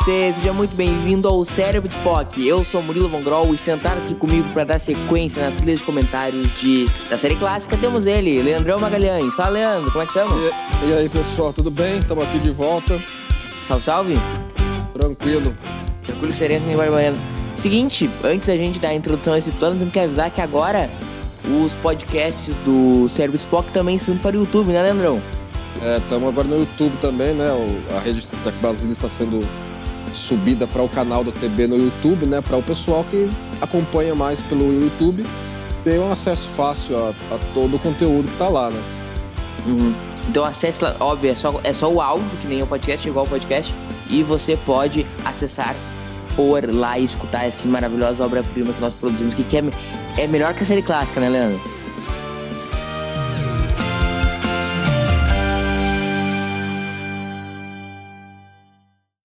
Você, seja muito bem-vindo ao Cérebro de Spock. Eu sou Murilo Von Groll e sentado aqui comigo para dar sequência nas trilhas de comentários de, da série clássica temos ele, Leandrão Magalhães. Fala, Leandro, como é que estamos? E, e aí, pessoal, tudo bem? Estamos aqui de volta. Salve, salve. Tranquilo. Tranquilo, sereno e barbaiano. Seguinte, antes da gente dar a introdução a esse plano, temos que avisar que agora os podcasts do Cérebro de Spock também indo para o YouTube, né, Leandrão? Estamos é, agora no YouTube também, né? O, a rede Tech Brasília está sendo subida para o canal do TB no YouTube, né? Para o pessoal que acompanha mais pelo YouTube ter um acesso fácil a, a todo o conteúdo que está lá, né? Uhum. Então acesse lá, óbvio, é só, é só o áudio, que nem o podcast, igual o podcast, e você pode acessar por lá e escutar essa maravilhosa obra-prima que nós produzimos, que, que é, é melhor que a série clássica, né, Leandro?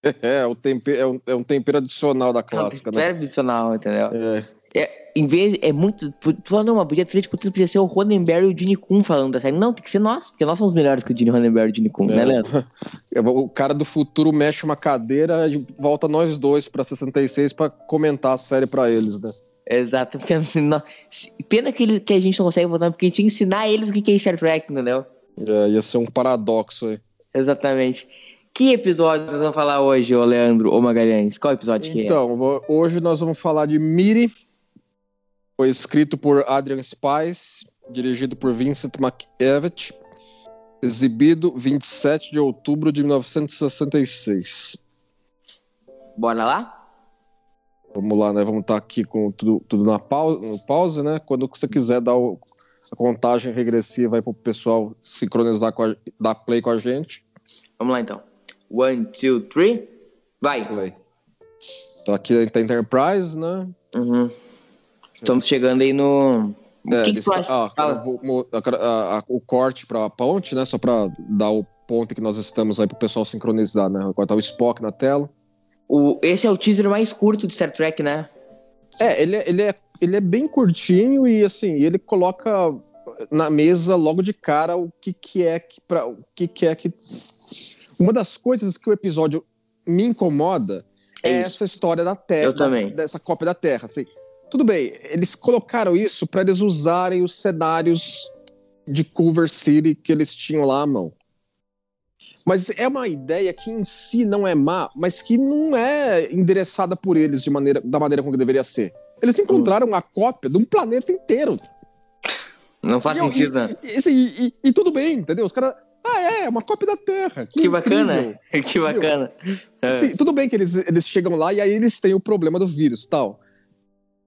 É, o tempero, é, um, é um tempero adicional da clássica, é um tempero né? adicional, entendeu? É. é. em vez, é muito. Tu falou, não, mas podia podia ser o Roddenberry e o Gene Kun falando da série. Não, tem que ser nós, porque nós somos melhores que o Gene Roddenberry e o Gene Kun, né, é. né, Leandro? O cara do futuro mexe uma cadeira e volta nós dois pra 66 pra comentar a série pra eles, né? Exato, porque não, pena que, ele, que a gente não consegue votar, porque a gente ia ensinar eles o que é Star Trek, entendeu? É, ia ser um paradoxo aí. Exatamente. Que episódio nós vamos falar hoje, ô Leandro ou Magalhães? Qual episódio que então, é? Então, hoje nós vamos falar de Miri. Foi escrito por Adrian Spice, dirigido por Vincent McEvitt, exibido 27 de outubro de 1966. Bora lá? Vamos lá, né? Vamos estar aqui com tudo, tudo na pausa, no pause, né? Quando você quiser dar o, a contagem regressiva aí para o pessoal sincronizar com a, dar play com a gente. Vamos lá então. One, two, three. Vai. Vai. Então aqui tá Enterprise, né? Uhum. Estamos chegando aí no. É, que que? Ah, vou, o corte para a ponte, né? Só para dar o ponto que nós estamos aí para o pessoal sincronizar, né? Agora tá o Spock na tela. O, esse é o teaser mais curto de Star Trek, né? É, ele, é, ele, é, ele é bem curtinho e assim, ele coloca na mesa logo de cara o que, que é que para o que, que é que uma das coisas que o episódio me incomoda é, é essa história da Terra. Eu também. Dessa cópia da Terra. Assim, tudo bem, eles colocaram isso para eles usarem os cenários de Culver City que eles tinham lá à mão. Mas é uma ideia que em si não é má, mas que não é endereçada por eles de maneira, da maneira como deveria ser. Eles encontraram a cópia de um planeta inteiro. Não faz e, sentido, né? E, e, e, tudo bem, entendeu? Os caras ah, é, é uma cópia da Terra. Que, que bacana, que bacana. É. Sim, tudo bem que eles, eles chegam lá e aí eles têm o problema do vírus tal.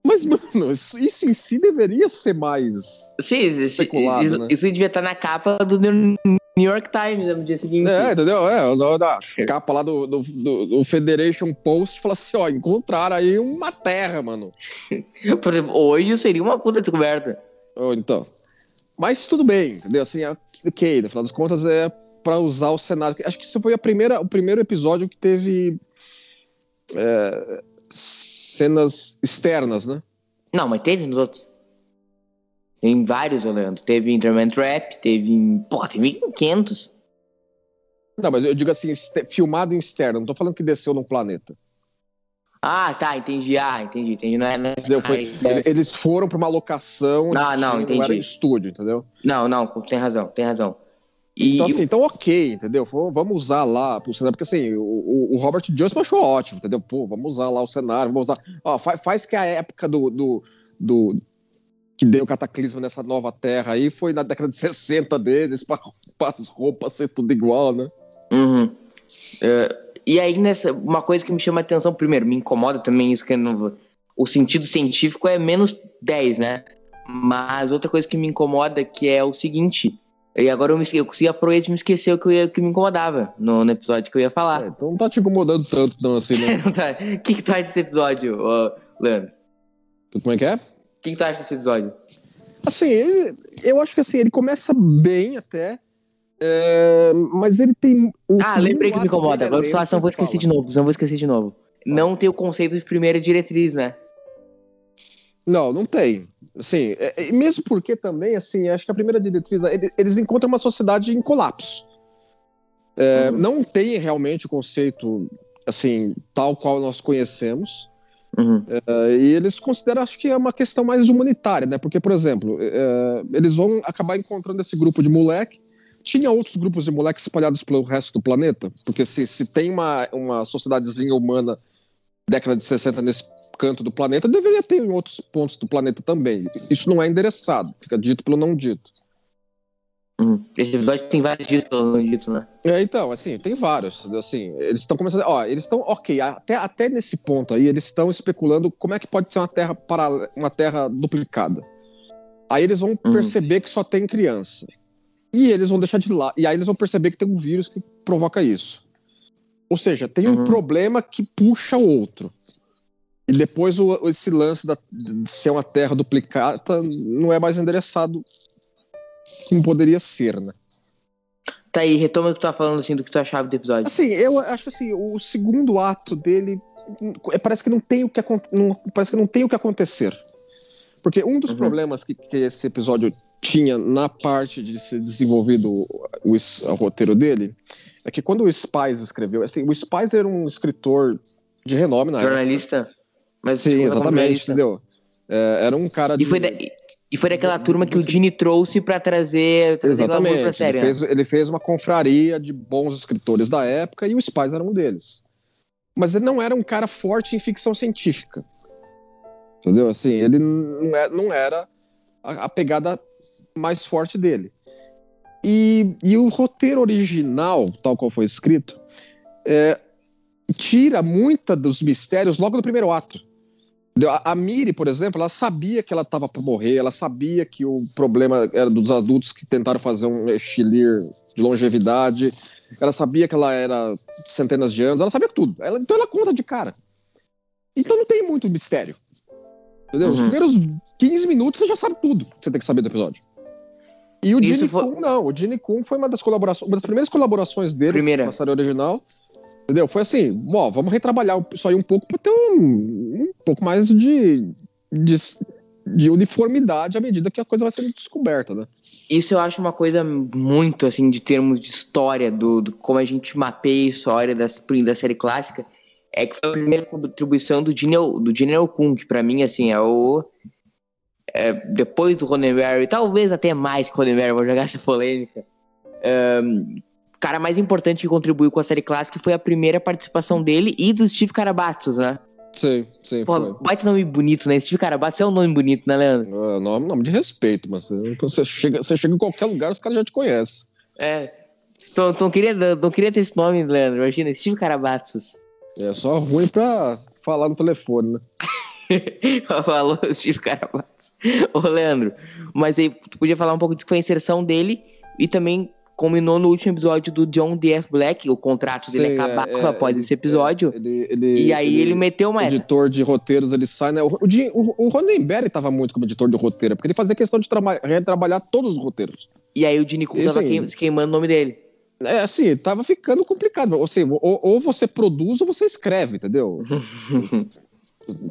Mas, mano, isso, isso em si deveria ser mais Sim, especulado, isso, né? isso devia estar na capa do New York Times no dia seguinte. É, entendeu? É, da capa lá do, do, do, do Federation Post fala assim, ó, encontraram aí uma terra, mano. Por exemplo, hoje seria uma puta descoberta. Oh, então. Mas tudo bem, entendeu? Assim, ok, no final das contas é para usar o cenário. Acho que isso foi a primeira, o primeiro episódio que teve é, cenas externas, né? Não, mas teve nos outros. Tem vários, Leandro. Teve Interman Trap, teve em. Pô, teve em 500. Não, mas eu digo assim, filmado em externo. Não tô falando que desceu num planeta. Ah, tá, entendi. Ah, entendi, entendi. Não é, não é... Foi, eles foram para uma locação não, não, entendi. não era estúdio, entendeu? Não, não, tem razão, tem razão. E... Então, assim, então ok, entendeu? Vamos usar lá pro cenário, porque assim, o, o Robert Johnson achou ótimo, entendeu? Pô, vamos usar lá o cenário, vamos usar. Ó, faz, faz que a época do, do, do que deu cataclismo nessa nova terra aí foi na década de 60 deles, para as roupas ser tudo igual, né? Uhum. É, e aí, nessa, uma coisa que me chama a atenção, primeiro, me incomoda também isso que não, o sentido científico é menos 10, né? Mas outra coisa que me incomoda que é o seguinte. E agora eu, me, eu consegui aproveitar e me esquecer o que, ia, que me incomodava no, no, episódio que eu ia falar. É, então não tá te incomodando tanto, não, assim, né? não tá. O que, que tu acha desse episódio, Leandro? Como é que é? O que, que tu acha desse episódio? Assim, ele- eu acho que assim, ele começa bem até. É, mas ele tem. Ah, lembrei que me incomoda. Agora eu falar, senão vou fala. esquecer de novo. Não vou esquecer de novo. Não tem o conceito de primeira diretriz, né? Não, não tem. Assim, é- é- mesmo porque também, assim, acho que a primeira diretriz, ele- eles encontram uma sociedade em colapso. É, Uhum. Não tem realmente o conceito, assim, tal qual nós conhecemos. Uhum. É, e eles consideram, acho que é uma questão mais humanitária, né? Porque, por exemplo, é, eles vão acabar encontrando esse grupo de moleque. Tinha outros grupos de moleques espalhados pelo resto do planeta? Porque se, se tem uma, uma sociedadezinha humana década de 60 nesse canto do planeta, deveria ter em outros pontos do planeta também. Isso não é endereçado, fica dito pelo não dito. Uhum. Esse episódio tem vários dias, pelo menos dito, né? É, então, assim, tem vários. Assim, eles estão começando. Ó, eles estão, ok, até, até nesse ponto aí, eles estão especulando como é que pode ser uma terra para uma terra duplicada. Aí eles vão Uhum. perceber que só tem criança. E eles vão deixar de lá. E aí eles vão perceber que tem um vírus que provoca isso. Ou seja, tem um Uhum. problema que puxa o outro. E depois o, esse lance da, de ser uma terra duplicada não é mais endereçado como poderia ser, né? Tá aí, retoma o que tu tá falando, assim, do que tu achava do episódio. Assim, eu acho assim, o segundo ato dele é, parece que não tem o que não, parece que não tem o que acontecer. Porque um dos Uhum. problemas que, que esse episódio tinha na parte de ser desenvolvido o, o roteiro dele é que quando o Spies escreveu, assim, o Spies era um escritor de renome na época. Jornalista. Mas Sim, exatamente, entendeu? É, era um cara de E foi, da, e foi daquela turma que o Gini trouxe pra trazer, trazer glamour pra Exatamente. série. Ele né? fez, ele fez uma confraria de bons escritores da época e o Spies era um deles. Mas ele não era um cara forte em ficção científica. Entendeu? Assim, ele não é- não era a, a pegada mais forte dele. E, e o roteiro original, tal qual foi escrito, é, tira muita dos mistérios logo no primeiro ato. A, a Miri, por exemplo, ela sabia que ela estava para morrer, ela sabia que o problema era dos adultos que tentaram fazer um exilir de longevidade, ela sabia que ela era centenas de anos, ela sabia tudo. Ela- então ela conta de cara. Então não tem muito mistério. Entendeu? Os Uhum. primeiros 15 minutos você já sabe tudo que você tem que saber do episódio. E o Isso Gene foi- Kun, não. O Gene Kun foi uma das colaborações, uma das primeiras colaborações dele Primeira. na série original. Entendeu? Foi assim, ó, vamos retrabalhar isso aí um pouco para ter um, um pouco mais de, de, de uniformidade à medida que a coisa vai sendo descoberta, né? Isso eu acho uma coisa muito, assim, de termos de história, do, do como a gente mapeia a história das, da série clássica, é que foi a primeira contribuição do Gene, do Gene Kun, que pra mim, assim, é o... é, depois do Roddenberry, talvez até mais que o Roddenberry, vou jogar essa polêmica. O cara mais importante que contribuiu com a série clássica foi a primeira participação dele e do Steve Carabatos, né? Sim, sim, Pô, foi. baita nome bonito, né? Steve Carabatos é um nome bonito, né, Leandro? É, nome, nome de respeito, mas você- você chega, você chega em qualquer lugar, os caras já te conhecem. É. Então, então queria, não queria ter esse nome, Leandro. Imagina, Steve Carabatos. É só ruim pra falar no telefone, né? Falou Steve Carabatos. Ô, Leandro, mas aí tu podia falar um pouco disso que foi a inserção dele e também combinou no último episódio do John D.F. Black, o contrato dele Sim, é, acabava é, após ele- esse episódio. Ele, ele, e aí ele, meteu uma essa. editor de roteiros, ele sai, né? O, o, o, o Roddenberry tava muito como editor de roteiro, porque ele fazia questão de traba- retrabalhar todos os roteiros. E aí o Kun Isso tava aí. queim- queimando o nome dele. É assim, tava ficando complicado. Ou, ou, ou você produz ou você escreve, entendeu?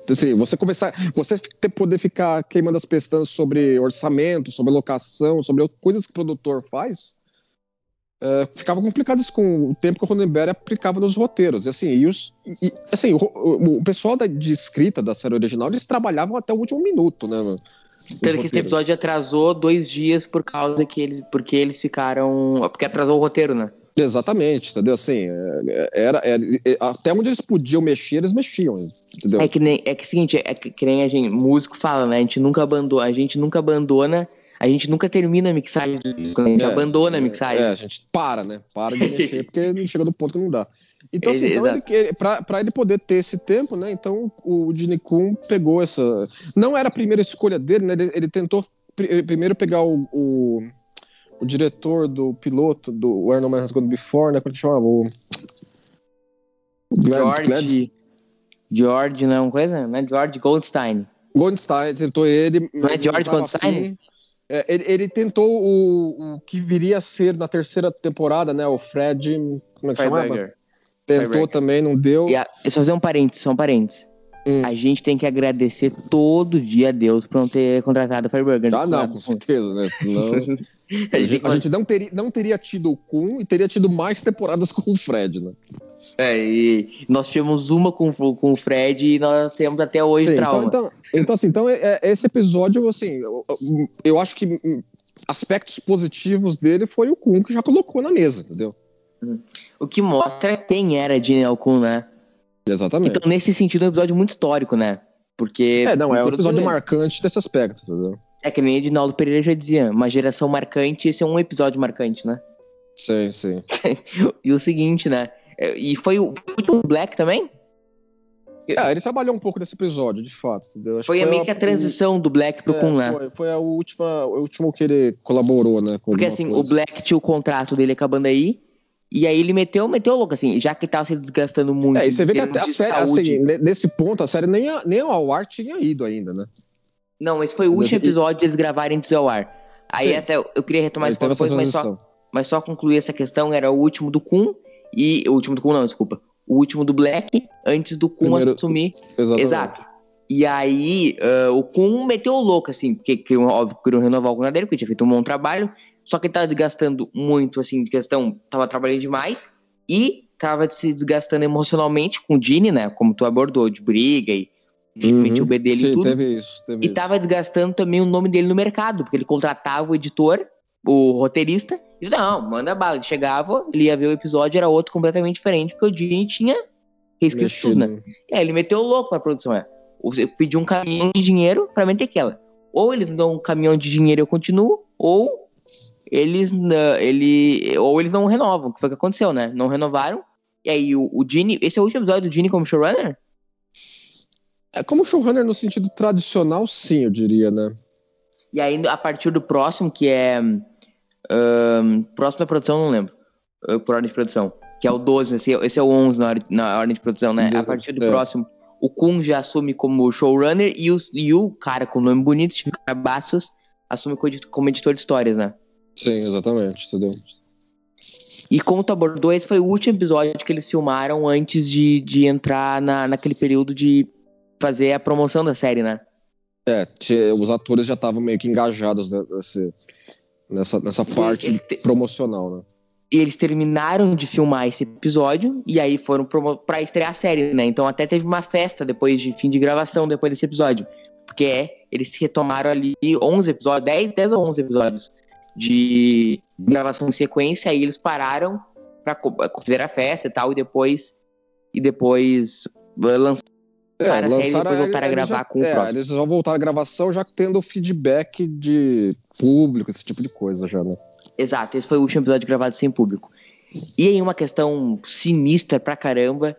assim, você começar. Você ter, poder ficar queimando as pestanas sobre orçamento, sobre locação, sobre coisas que o produtor faz. é, ficava complicado isso com o tempo que o Roddenberry aplicava nos roteiros. E assim, e os, e, assim o, o- o pessoal da- de escrita da série original, eles trabalhavam até o último minuto, né? Tanto que esse episódio atrasou dois dias por causa que eles. Porque eles ficaram. Porque atrasou o roteiro, né? Exatamente, entendeu? Assim, é, era, era- é, até onde eles podiam mexer, eles mexiam, entendeu? É que nem é que é o seguinte, é que, que nem a gente, músico fala, né? A gente nunca abandona, a gente nunca abandona, a gente nunca termina a mixagem a gente É, abandona a mixagem. É, a gente para, né? Para de mexer, porque chega do ponto que não dá. Então, assim, então ele, ele, pra, pra ele poder ter esse tempo, né? Então o Gene Kun pegou essa. Não era a primeira escolha dele, né? Ele, ele tentou pri- primeiro pegar o, o, o diretor do piloto do Where No Man Has Gone Before, né? Como que chamava? O. Glad- George. Glad- George, não, coisa? Não é George Goldstein. Goldstein, tentou ele. Não é George Goldstein? É, ele, ele tentou o, o que viria a ser na terceira temporada, né? O Fred. Como é que chamava? Freiberger. Tentou Freiberger. também, não deu. E a, só fazer um parênteses, só um parênteses. Hum. A gente tem que agradecer todo dia a Deus por não ter contratado o Freiberger. Ah, não, com certeza, né? Não, A gente a gente não, teria, não teria tido o Kun e teria tido mais temporadas com o Fred, né? É, e nós tivemos uma com, o- com o Fred e nós temos até hoje Sim, trauma. então, então, então, assim, então é- é- esse episódio, assim, eu, eu- acho que aspectos positivos dele foi o Kun que já colocou na mesa, entendeu? O que mostra quem era Gene Alcun, né? Exatamente. Então, nesse sentido, é um episódio muito histórico, né? Porque. é, não, é um episódio marcante desse aspecto, entendeu? É que nem Edinaldo Pereira já dizia, uma geração marcante, esse é um episódio marcante, né? Sim, sim. E o seguinte, né? é, E foi o, foi o Black também? É, ele trabalhou um pouco nesse episódio, de fato, entendeu? Acho Foi, meio que a o- transição do Black pro é, Kun, né? Foi, foi a última, o último que ele colaborou, né? Porque assim, o coisa. Black tinha o contrato dele acabando aí, e aí ele meteu, meteu louco, assim, já que tava se desgastando muito. É, e você vê que até a série, assim, ne- nesse ponto, a série nem, a- nem ao ar tinha ido ainda, né? Não, esse foi o último episódio deles gravarem antes ao ar. Aí Sim. até eu queria retomar esse ponto depois, mas só, mas só concluir essa questão, era o último do Kun, e. O último do Kun, não, desculpa. O último do Black, antes do Kun Primeiro- assumir. Exatamente. Exato. E aí, ah, o Kun meteu o louco, assim, porque queriam, óbvio, queriam renovar o contrato dele, porque tinha feito um bom trabalho, só que ele tava desgastando muito, assim, de questão, tava trabalhando demais, e tava se desgastando emocionalmente com o Gene, né, como tu abordou, de briga e Uhum. o B dele Sim, e tudo. teve isso, teve E tava desgastando também o nome dele no mercado, porque ele contratava o editor, o roteirista, e não, manda bala. Ele chegava, ele ia ver o episódio, era outro completamente diferente, porque o Gene tinha reescrito Mexido. tudo, né? É, ele meteu o louco pra produção, é. Você pediu um caminhão de dinheiro pra meter aquela. Ou eles dão um caminhão de dinheiro e eu continuo, ou eles, não- ele, ou eles não renovam, que foi o que aconteceu, né? Não renovaram. E aí o, o Gene, esse é o último episódio do Gene como showrunner? É como showrunner no sentido tradicional, sim, eu diria, né? E aí, a partir do próximo, que é. ahn, próximo da produção, não lembro. ah, Por ordem de produção. Que é o 12, esse, esse é o 11 na, ordem- na ordem de produção, né? A Deus, partir do é. próximo, o Kun já assume como showrunner e, os, e o cara com nome bonito, Steve Carabaços, assume co- como editor de histórias, né? Sim, exatamente, entendeu? E como tu abordou, esse foi o último episódio que eles filmaram antes de, de entrar na, naquele período de fazer a promoção da série, né? É, os atores já estavam meio que engajados ne- nesse- nessa, nessa parte te- promocional, né? E eles terminaram de filmar esse episódio e aí foram promo- pra estrear a série, né? Então até teve uma festa depois de fim de gravação, depois desse episódio. Porque é, eles retomaram ali 11 episódios, 10, 10 ou 11 episódios de gravação em sequência, aí eles pararam pra co- fazer a festa e tal, e depois e depois lançaram a série depois voltaram a gravar já- com o é, próximo. Eles vão voltar a gravação já tendo feedback de público, esse tipo de coisa já, né? Exato, esse foi o último episódio gravado sem público. E aí uma questão sinistra pra caramba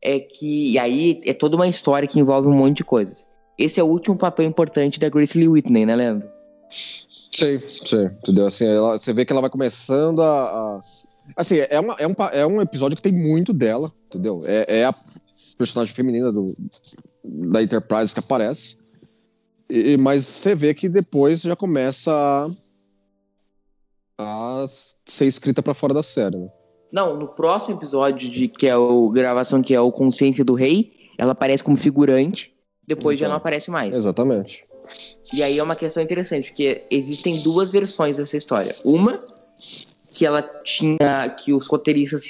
é que e aí é toda uma história que envolve um monte de coisas. Esse é o último papel importante da Grace Lee Whitney, né, Leandro? Sim, sim, entendeu? Assim, ela- você vê que ela vai começando a. a- Assim, é, uma, é, um, é um episódio que tem muito dela, entendeu? É, é a personagem feminina do, da Enterprise que aparece. E, mas você vê que depois já começa a, a ser escrita pra fora da série, né? Não, no próximo episódio de que é o gravação que é o Consciência do Rei, ela aparece como figurante, depois já Então. não aparece mais. Exatamente. E aí é uma questão interessante, porque existem duas versões dessa história. Uma que ela tinha que os roteiristas,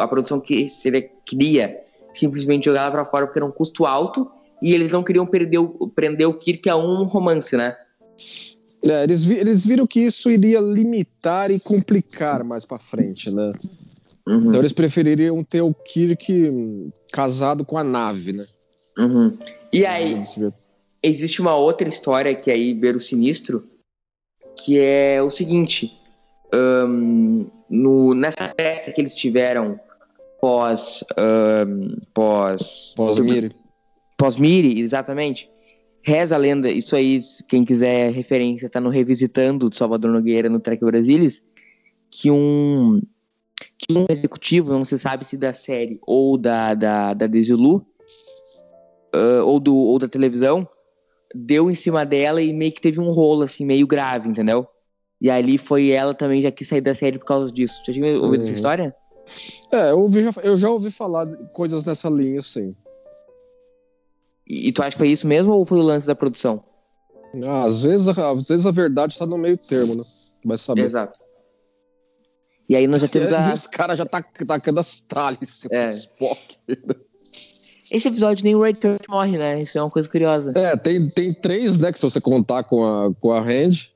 a produção que seria, queria simplesmente jogar ela pra fora porque era um custo alto e eles não queriam perder o, prender o Kirk a um romance, né? É, eles, vi- eles viram que isso iria limitar e complicar mais pra frente, né? Uhum, Então eles prefeririam ter o Kirk hum, casado com a nave, né? uhum. E aí, existe uma outra história que aí beira o sinistro, que é o seguinte: ahn, no, nessa festa que eles tiveram pós. ahn, pós. Pós-Miri. Pós-Miri, exatamente. Reza a lenda, isso aí, quem quiser referência, tá no Revisitando do Salvador Nogueira no Trek Brasilis, que um, que um executivo, não se sabe se da série ou da, da, da Desilu, ah, ou, do, ou da televisão, deu em cima dela e meio que teve um rolo, assim, meio grave, entendeu? E ali foi ela também já quis sair da série por causa disso. Já tinha ouvido essa Uhum. história? É, eu, ouvi, eu já ouvi falar de coisas nessa linha, sim. E, e tu acha que foi isso mesmo ou foi o lance da produção? Ah, às, vezes, a- às vezes a verdade tá no meio termo, né? Vai saber. Exato. E aí nós já temos a. e os caras já tá tacando as em cima É. Spock. Esse episódio nem o Red Kurt morre, né? Isso é uma coisa curiosa. É, tem, tem três, né, que se você contar com a, com a Hand,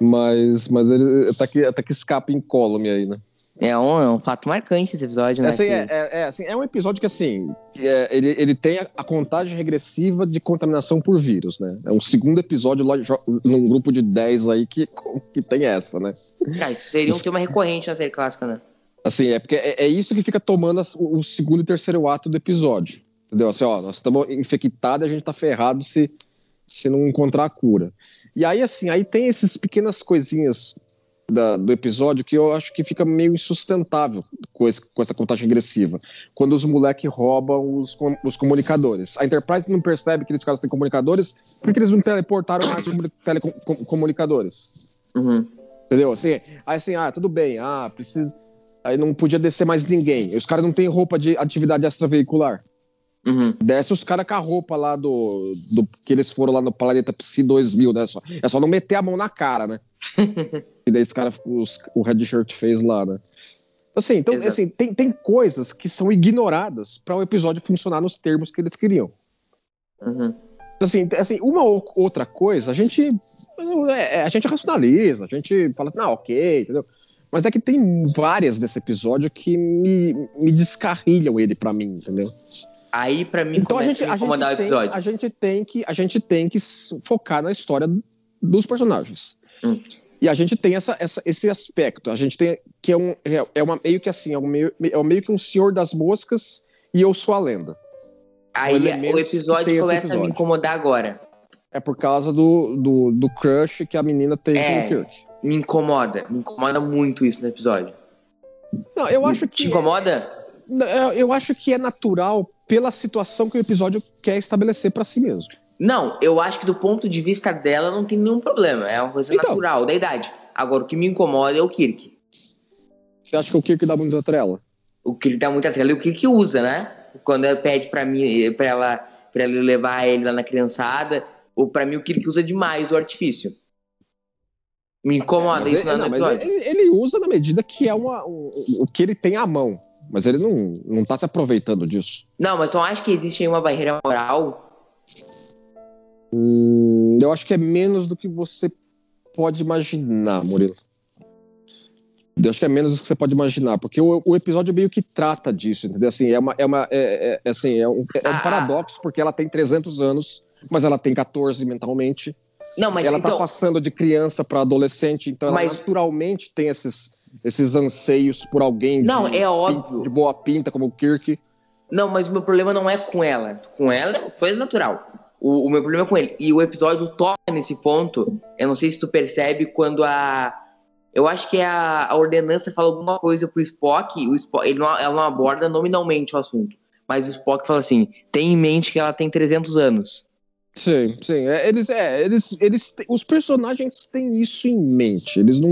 mas, mas ele tá que, tá que escapa incólume aí, né? É um, é um fato marcante esse episódio, né? Assim, que- é, é, é, assim, é um episódio que, assim, é, ele, ele tem a, a contagem regressiva de contaminação por vírus, né? É um segundo episódio lá, num grupo de 10 aí que, que tem essa, né? Ah, isso seria um tema recorrente na série clássica, né? Assim, é porque é, é isso que fica tomando as- o, o segundo e terceiro ato do episódio. Entendeu? Assim, ó, nós estamos infectados e a gente tá ferrado se, se não encontrar a cura. E aí, assim, aí tem essas pequenas coisinhas da- do episódio que eu acho que fica meio insustentável com, esse- com essa contagem regressiva. Quando os moleques roubam os, com- os comunicadores. A Enterprise não percebe que eles caras têm comunicadores, por que eles não teleportaram mais comuni- telecom- com- comunicadores? Uhum. Entendeu? Assim, aí assim, ah, tudo bem, ah, precisa. Aí não podia descer mais ninguém. Os caras não têm roupa de atividade extraveicular. Uhum. Desce os caras com a roupa lá do, do. que eles foram lá no Planeta Psi 2000, né? Só, é só não meter a mão na cara, né? e daí os caras, o Red Shirt fez lá, né? Assim, então, Exato. assim, tem, tem coisas que são ignoradas para o episódio funcionar nos termos que eles queriam. Uhum. Assim, assim, uma ou outra coisa, a gente é, é, a gente racionaliza, a gente fala, não, ok, entendeu? Mas é que tem várias desse episódio que me, me descarrilham ele pra mim, entendeu? Aí, pra mim, Então a começa gente, a me a, gente incomodar o tem, episódio. a gente tem que a gente tem que focar na história dos personagens. Hum. E a gente tem essa, essa- esse aspecto. A gente tem que é um é, é uma meio que assim, é um meio, é meio que um senhor das moscas e eu sou a lenda. Aí o episódio tem começa a me episódio. incomodar agora. É por causa do, do, do crush que a menina tem É. com o Kirk. Me incomoda. Me incomoda muito isso no episódio. Não, eu acho Te que incomoda? Não, eu- acho que é natural pela situação que o episódio quer estabelecer pra si mesmo. Não, eu acho que do ponto de vista dela não tem nenhum problema. É uma coisa Então. natural, da idade. Agora, o que me incomoda é o Kirk. Você acha que o Kirk dá muita trela? O ele dá muita trela e o Kirk usa, né? Quando ela pede pra mim, pra ela, pra ela levar ele lá na criançada, ou pra mim o Kirk usa demais o artifício. Me incomoda Mas isso ele, lá não, no mas episódio. ele, ele usa na medida que é uma, um- o que ele tem à mão. Mas ele não, não tá se aproveitando disso. Não, mas tu acha que existe uma barreira moral? Hum, eu acho que é menos do que você pode imaginar, Murilo. Eu acho que é menos do que você pode imaginar, porque o, o episódio meio que trata disso, entendeu? Assim, é uma, é uma, é, é- é assim, é um, é um Ah, paradoxo, porque ela tem 300 anos, mas ela tem 14 mentalmente. Não, mas ela então. tá passando de criança para adolescente, então ela Mas- naturalmente tem esses, esses anseios por alguém Não, de, é óbvio. de boa pinta, como o Kirk. Não, mas o meu problema não é com ela. Com ela é coisa natural. O, o meu problema é com ele. E o episódio toca nesse ponto. Eu não sei se tu percebe quando a. Eu acho que a, a ordenança fala alguma coisa pro Spock. O Spock ele não, ela não aborda nominalmente o assunto. Mas o Spock fala assim: tem em mente que ela tem 300 anos. Sim, sim. É, eles, é, eles, eles, os personagens têm isso em mente. Eles não,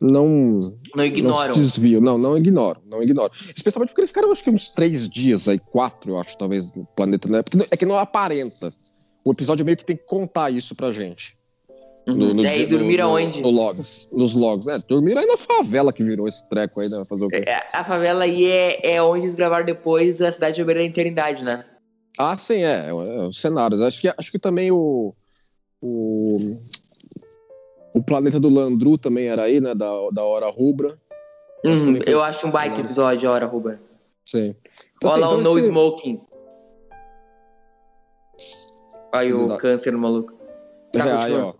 não, Não ignoram. não se desviam. Não, não ignoram, não ignoram. Especialmente porque eles ficaram, acho que uns três dias aí, quatro, eu acho, talvez, no planeta, né? Porque é que não aparenta. O episódio meio que tem que contar isso pra gente. Uhum. e aí, no- dormiram no- onde? No logs, nos logs. É, dormiram aí na favela que virou esse treco aí, né? Fazer o quê? É, A favela aí é, é onde eles gravaram depois a cidade de beira da eternidade, né? Ah, sim, é. é, é os cenários. Acho que, acho que também o, o. O planeta do Landru também era aí, né? Da, da Hora Rubra. Uhum, eu acho um baita episódio, a hora, Ruben. Sim. Então, Olha lá assim, o então No esse- Smoking. Aí o câncer no maluco. Tá, É, aí, ó.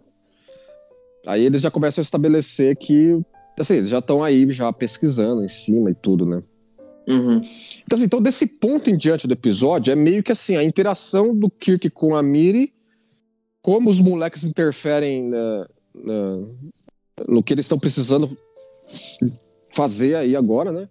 Aí eles já começam a estabelecer que. Assim, eles já estão aí já pesquisando em cima e tudo, né? Uhum. Então, assim, então, desse ponto em diante do episódio, é meio que assim, a interação do Kirk com a Miri, como os moleques interferem na- na- no que eles estão precisando fazer aí agora, né?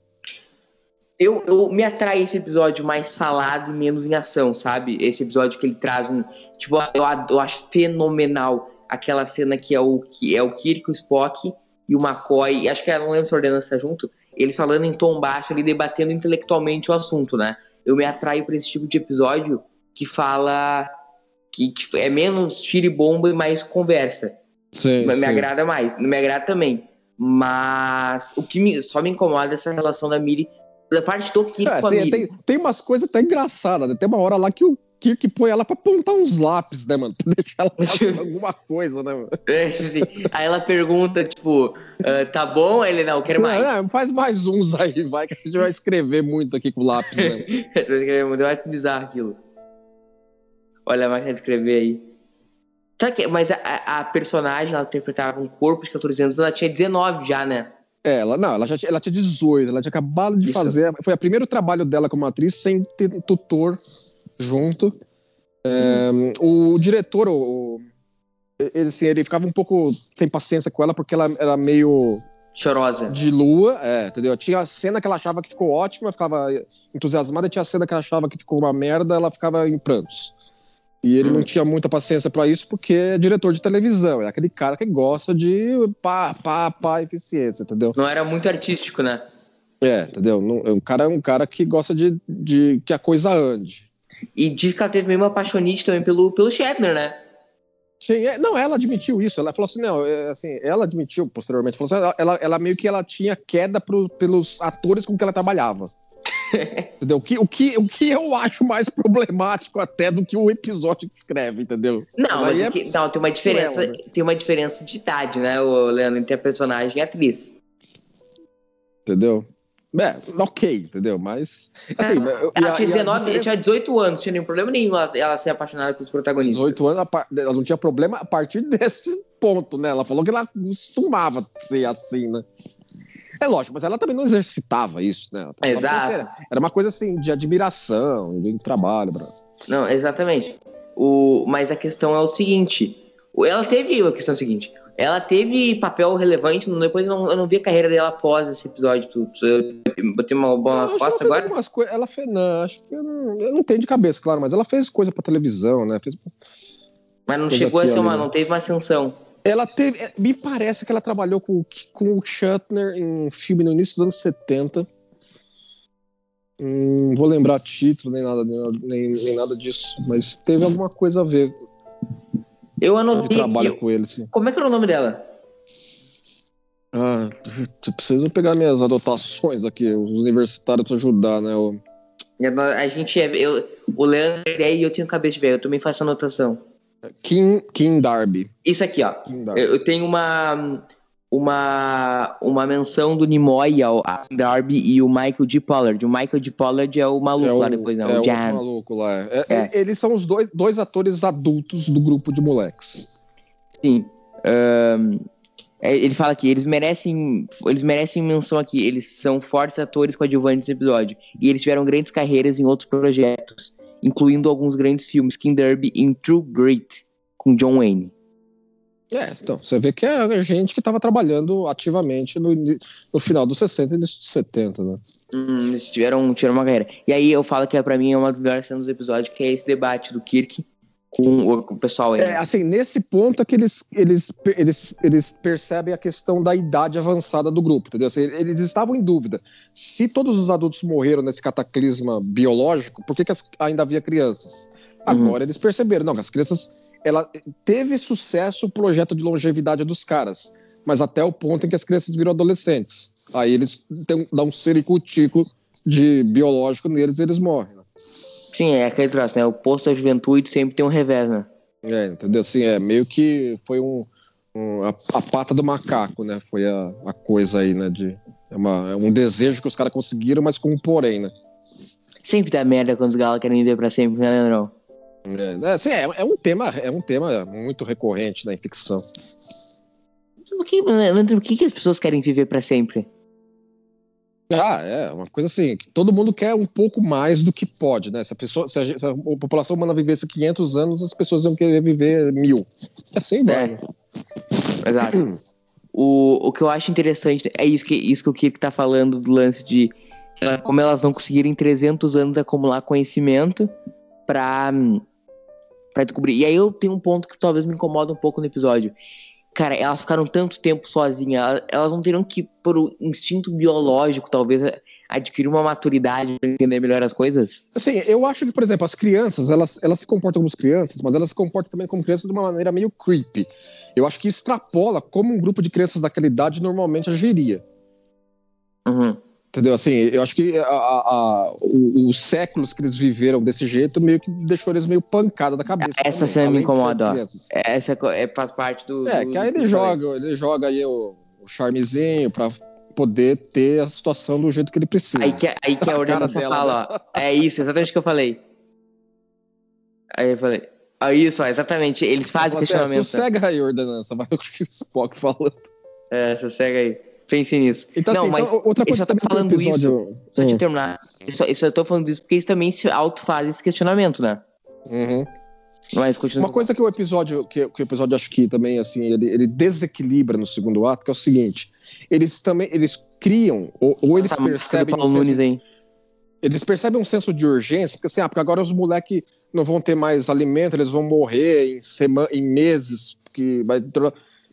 Eu, eu me atrai esse episódio mais falado e menos em ação, sabe? Esse episódio que ele traz um. Tipo, eu, eu acho fenomenal aquela cena que é o, que é o Kirk, o Spock e o McCoy. Acho que eu não lembro se a ordenança tá junto. Eles falando em tom baixo ali, debatendo intelectualmente o assunto, né? Eu me atraio para esse tipo de episódio que fala. Que, que é menos tiro e bomba e mais conversa. Sim, me sim. agrada mais. Me agrada também. Mas o que me- só me incomoda é essa relação da Miri. Da parte do Kirk É, com a assim, Miri. tem, tem umas coisas até engraçadas, né? Tem uma hora lá que o Kirk põe ela pra apontar uns lápis, né, mano? Pra deixar ela fazendo alguma coisa, né, mano? É, tipo assim, aí ela pergunta, tipo, ah, tá bom? Ele, não, quero mais. Não, não, faz mais uns aí, vai, que a gente vai escrever muito aqui com lápis, né? Deu acho bizarro aquilo. Olha a máquina de escrever aí. Sabe que, mas a, a- personagem, ela interpretava um corpo de 14 anos, mas ela tinha 19 já, né? É, ela não, ela já tinha, ela tinha 18, ela tinha acabado de Isso. fazer. Foi o primeiro trabalho dela como atriz sem ter tutor junto. É, o diretor, o, ele, assim, ele ficava um pouco sem paciência com ela porque ela era meio Chorosa. de lua, é, entendeu? Tinha a cena que ela achava que ficou ótima, ficava entusiasmada, e tinha a cena que ela achava que ficou uma merda, ela ficava em prantos. E ele Hum. não tinha muita paciência pra isso porque é diretor de televisão, é aquele cara que gosta de pá, pá, pá, eficiência, entendeu? Não era muito artístico, né? É, entendeu? Não, é um cara é um cara que gosta de, de que a coisa ande. E diz que ela teve meio uma apaixonite também pelo, pelo Shatner, né? Sim, é- não, ela admitiu isso. Ela falou assim, não, é, assim, ela admitiu posteriormente, falou assim, ela, ela, ela meio que ela tinha queda pro- pelos atores com que ela trabalhava. entendeu? O que, o, que, o que eu acho mais problemático até do que o episódio que escreve, entendeu? Não, Mas é é que- não, tem uma diferença, ela, né? tem uma diferença de idade, né, o Leandro, entre a personagem e a atriz. Entendeu? É, ok, entendeu? Mas. Assim, e Ela a- tinha e a 19, diferença- tinha 18 anos, não tinha nenhum problema nenhum ela, ser apaixonada pelos protagonistas. 18 anos, a ela não tinha problema a partir desse ponto, né? Ela falou que ela costumava ser assim, né? É lógico, mas ela também não exercitava isso, né? Exato. Era, era uma coisa assim, de admiração, de trabalho. Bra. Não, exatamente. O, mas a questão é o seguinte: ela teve a questão é seguinte. Ela teve papel relevante, depois eu não, eu não vi a carreira dela após esse episódio. Tu, tu- eu botei uma bola ela costa agora. Ela fez, não, acho que eu não, eu não tenho de cabeça, claro, mas ela fez coisa pra televisão, né? Fez, Mas não coisa chegou a ser uma, ali, né? não teve uma ascensão. Ela teve. é, Me parece que ela trabalhou com, o- com o Shatner em um filme no início dos anos 70. Hum, Não vou lembrar título nem nada, nem, nada- nem, nem nada disso, mas teve alguma coisa a ver Eu de anotei trabalho aqui. com ele, sim. Como é que era o nome dela? Ah, preciso pegar minhas anotações aqui, os universitários pra ajudar, né? o- A gente é. Eu, o Leandro é e eu tenho cabeça de velho. Eu também faço anotação. Kim, Kim Darby. Isso aqui, ó. Eu, tenho uma. Uma, uma menção do Nimoy ao Darby e o Michael D. Pollard. O Michael D. Pollard é o maluco lá depois, não. é o o Jan. maluco lá. É, É. Eles são os dois, dois atores adultos do grupo de moleques. Sim. Ahn, é, ele fala aqui, eles merecem. Eles merecem menção aqui. Eles são fortes atores coadjuvantes nesse episódio. E eles tiveram grandes carreiras em outros projetos, incluindo alguns grandes filmes, King Derby e True Grit, com John Wayne. É, então, você vê que é gente que estava trabalhando ativamente no, no final dos 60 e início dos 70, né? Hum, eles tiveram, tiveram uma carreira. E aí eu falo que é, pra mim é uma das melhores cenas do episódio, que é esse debate do Kirk com o, pessoal aí. É, assim, nesse ponto é que eles, eles, eles, eles percebem a questão da idade avançada do grupo, entendeu? Assim, eles estavam em dúvida. Se todos os adultos morreram nesse cataclisma biológico, por que, que as- ainda havia crianças? Agora eles perceberam, não, que as crianças. Ela teve sucesso o projeto de longevidade dos caras, mas até o ponto em que as crianças viram adolescentes. Aí eles dão um sericutico de biológico neles e eles morrem. né? Sim, é aquele troço, né? O posto da juventude sempre tem um revés, né? É, entendeu? Assim, é meio que foi um, um- a, a pata do macaco, né? Foi a, a coisa aí, né? De, é, uma- é um desejo que os caras conseguiram, mas com um porém, né? Sempre dá merda quando os galas querem viver pra sempre, né, Leandrão? É, assim, é, é um tema, é um tema muito recorrente né, em ficção. Por que, Leandro, por que, que as pessoas querem viver pra sempre? Ah, é uma coisa assim, todo mundo quer um pouco mais do que pode, né? Se a, pessoa, se a, se a população humana vivesse 500 anos, as pessoas iam querer viver mil. Assim vai. né? Exato. o, o que eu acho interessante é isso que, isso que o Kirk tá falando do lance de como elas não conseguiram em 300 anos acumular conhecimento pra, pra descobrir. E aí eu tenho um ponto que talvez me incomoda um pouco no episódio. Cara, elas ficaram tanto tempo sozinhas, elas- não teriam que, por um instinto biológico, talvez, adquirir uma maturidade pra entender melhor as coisas? Assim, eu acho que, por exemplo, as crianças, elas, elas se comportam como crianças, mas elas se comportam também como crianças de uma maneira meio creepy. Eu acho que extrapola como um grupo de crianças daquela idade normalmente agiria. Uhum. Entendeu? Assim, eu acho que a- a- o- os séculos que eles viveram desse jeito meio que deixou eles meio pancada da cabeça. Essa cena me incomoda. Essa é, faz parte do. É, do- que aí ele joga, ele joga aí o, o charmezinho pra poder ter a situação do jeito que ele precisa. Aí que, aí que a A ordenança fala, ó. É isso, exatamente o que eu falei. Aí eu falei. É isso, ó, exatamente. Eles fazem Fala assim, questionamento. "É, Sossega aí, ordenança, vai o que o Spock falando. É, sossega aí. Pense nisso. Então, não, assim, mas então, outra eu coisa só tô falando isso. episódio... Só deixa eu Hum. terminar. Eu só, eu só tô falando isso porque eles também se auto-fazem esse questionamento, né? Uhum. Mas continua. Uma coisa que o episódio, que, que o episódio acho que também assim, ele, ele desequilibra no segundo ato, que é o seguinte: eles também eles criam ou, ou eles Tá muito do percebem um Paulo Nunes senso, aí. eles percebem um senso de urgência, porque assim, ah, porque agora os moleques não vão ter mais alimento, eles vão morrer em semana, em meses, que vai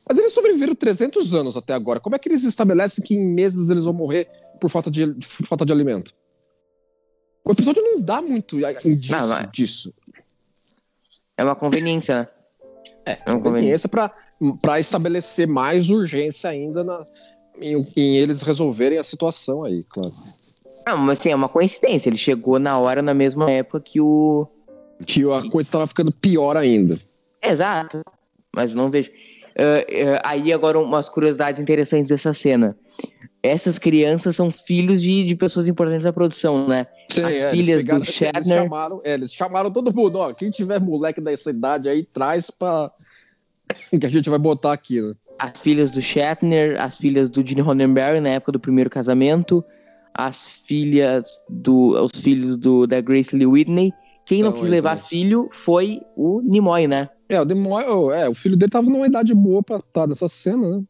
mas eles sobreviveram 300 anos até agora. Como é que eles estabelecem que em meses eles vão morrer por falta de, por falta de alimento? O episódio não dá muito indício Não, mas- disso. É uma conveniência, né? É, é uma conveniência. conveniência para estabelecer mais urgência ainda na, em, em eles resolverem a situação aí, claro. Não, mas assim, é uma coincidência. Ele chegou na hora, na mesma época que o. Que a coisa estava ficando pior ainda. Exato. Mas não vejo. Ah, ah, aí agora umas curiosidades interessantes dessa cena. Essas crianças são filhos de, de pessoas importantes da produção, né? Sim, As eles filhas do Eles Shatner. chamaram, é, eles chamaram todo mundo, ó. Quem tiver moleque dessa idade aí, traz pra. que a gente vai botar aqui, né? As filhas do Shatner, as filhas do Gene Roddenberry na época do primeiro casamento, as filhas do. os filhos do, da Grace Lee Whitney. Quem não Então, quis levar então. filho foi o Nimoy, né? É, o Demoy, é, o filho dele tava numa idade boa pra estar nessa cena, né?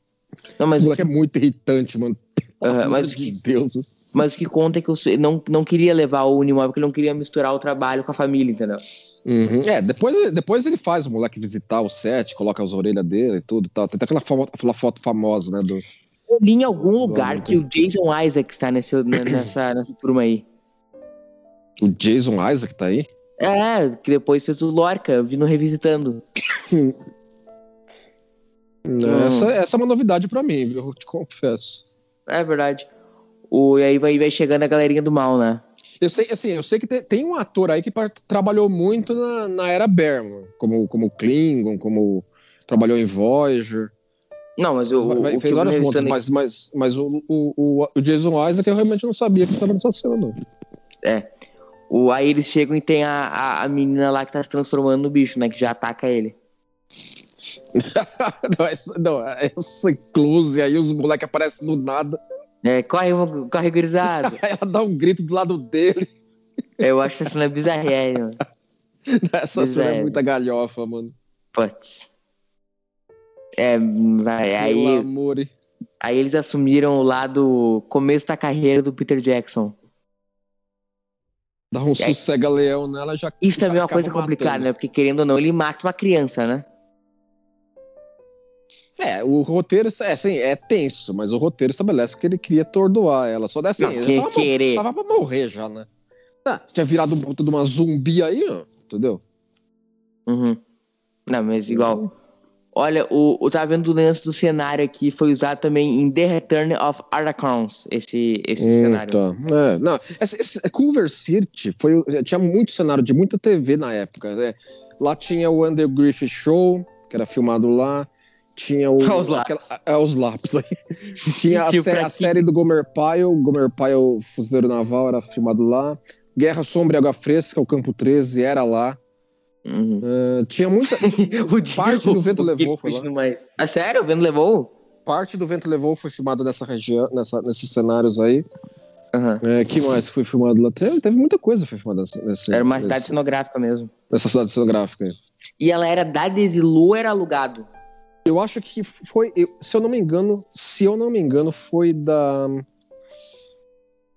Não, O mas, moleque é muito irritante, mano. Amor mas que- Deus. mas o que conta é que eu não, não queria levar o Nimoy porque ele não queria misturar o trabalho com a família, entendeu? Uhum. É, depois, depois ele faz o moleque visitar o set, coloca as orelhas dele e tudo e tal. Tem até aquela foto, aquela foto famosa, né? Do... Eu li em algum lugar que o Jason Isaac está nesse, nessa, nessa turma aí. O Jason Isaac tá aí? É, que depois fez o Lorca, eu vi no Revisitando. Hum. Essa, essa é uma novidade pra mim? Eu te confesso. É verdade. O, e aí vai, vai chegando a galerinha do mal, né? Eu sei, assim, eu sei que tem, tem um ator aí que trabalhou muito na, na era Berman, como, como Klingon, como trabalhou em Voyager. Não, mas o, Vai- o, fez eu várias pontas, mas, mas, mas o, o, o, o Jason Isaac eu realmente não sabia que estava nessa cena, não. O, aí eles chegam e tem a, a, a menina lá que tá se transformando no bicho, né? Que já ataca ele. não, essa, não, essa close aí, os moleques aparecem do nada. É, corre, corre, gurizada. Aí ela dá um grito do lado dele. eu acho essa cena bizarrérrima. Essa Pois cena é é. muita galhofa, mano. Putz. É, vai, aí, amor. aí eles assumiram o lado começo da carreira do Peter Jackson. Dá um sossega-leão nela já. Isso também é uma coisa complicada, matando. né? Porque querendo ou não, ele mata uma criança, né? É, o roteiro é assim, é tenso, mas o roteiro estabelece que ele queria atordoar ela. Só dessa Não, que- querer. Tava pra morrer já, né? Ah, tinha virado um puta de uma zumbi aí, ó. Entendeu? Uhum. Não, mas igual. Olha, o, o tava vendo o lance do cenário aqui, foi usado também em The Return of Aracrons, esse, esse cenário. tá. É, não, esse, esse- Culver City foi, tinha muito cenário de muita TV na época. né? Lá tinha o Under Griffith Show, que era filmado lá. Tinha o. Os lápis. é, os lápis aí. Tinha a, sé- a série do Gomer Pyle, Gomer Pyle Fuzileiro Naval, era filmado lá. Guerra Sombra e Água Fresca, o Campo 13, era lá. Uhum. Uh, tinha muita. o Parte do vento levou, foi lá. mais. Ah, sério? O vento levou? Parte do Vento Levou foi filmado nessa região, nessa, nesses cenários aí. Aham. É, que mais foi filmado lá? Teve, teve muita coisa que foi filmada nesse, Era uma nesse- cidade cenográfica mesmo. nessa cidade cenográfica. E ela era da Desilu ou era alugado? Eu acho que foi, eu- se eu não me engano, se eu não me engano, foi da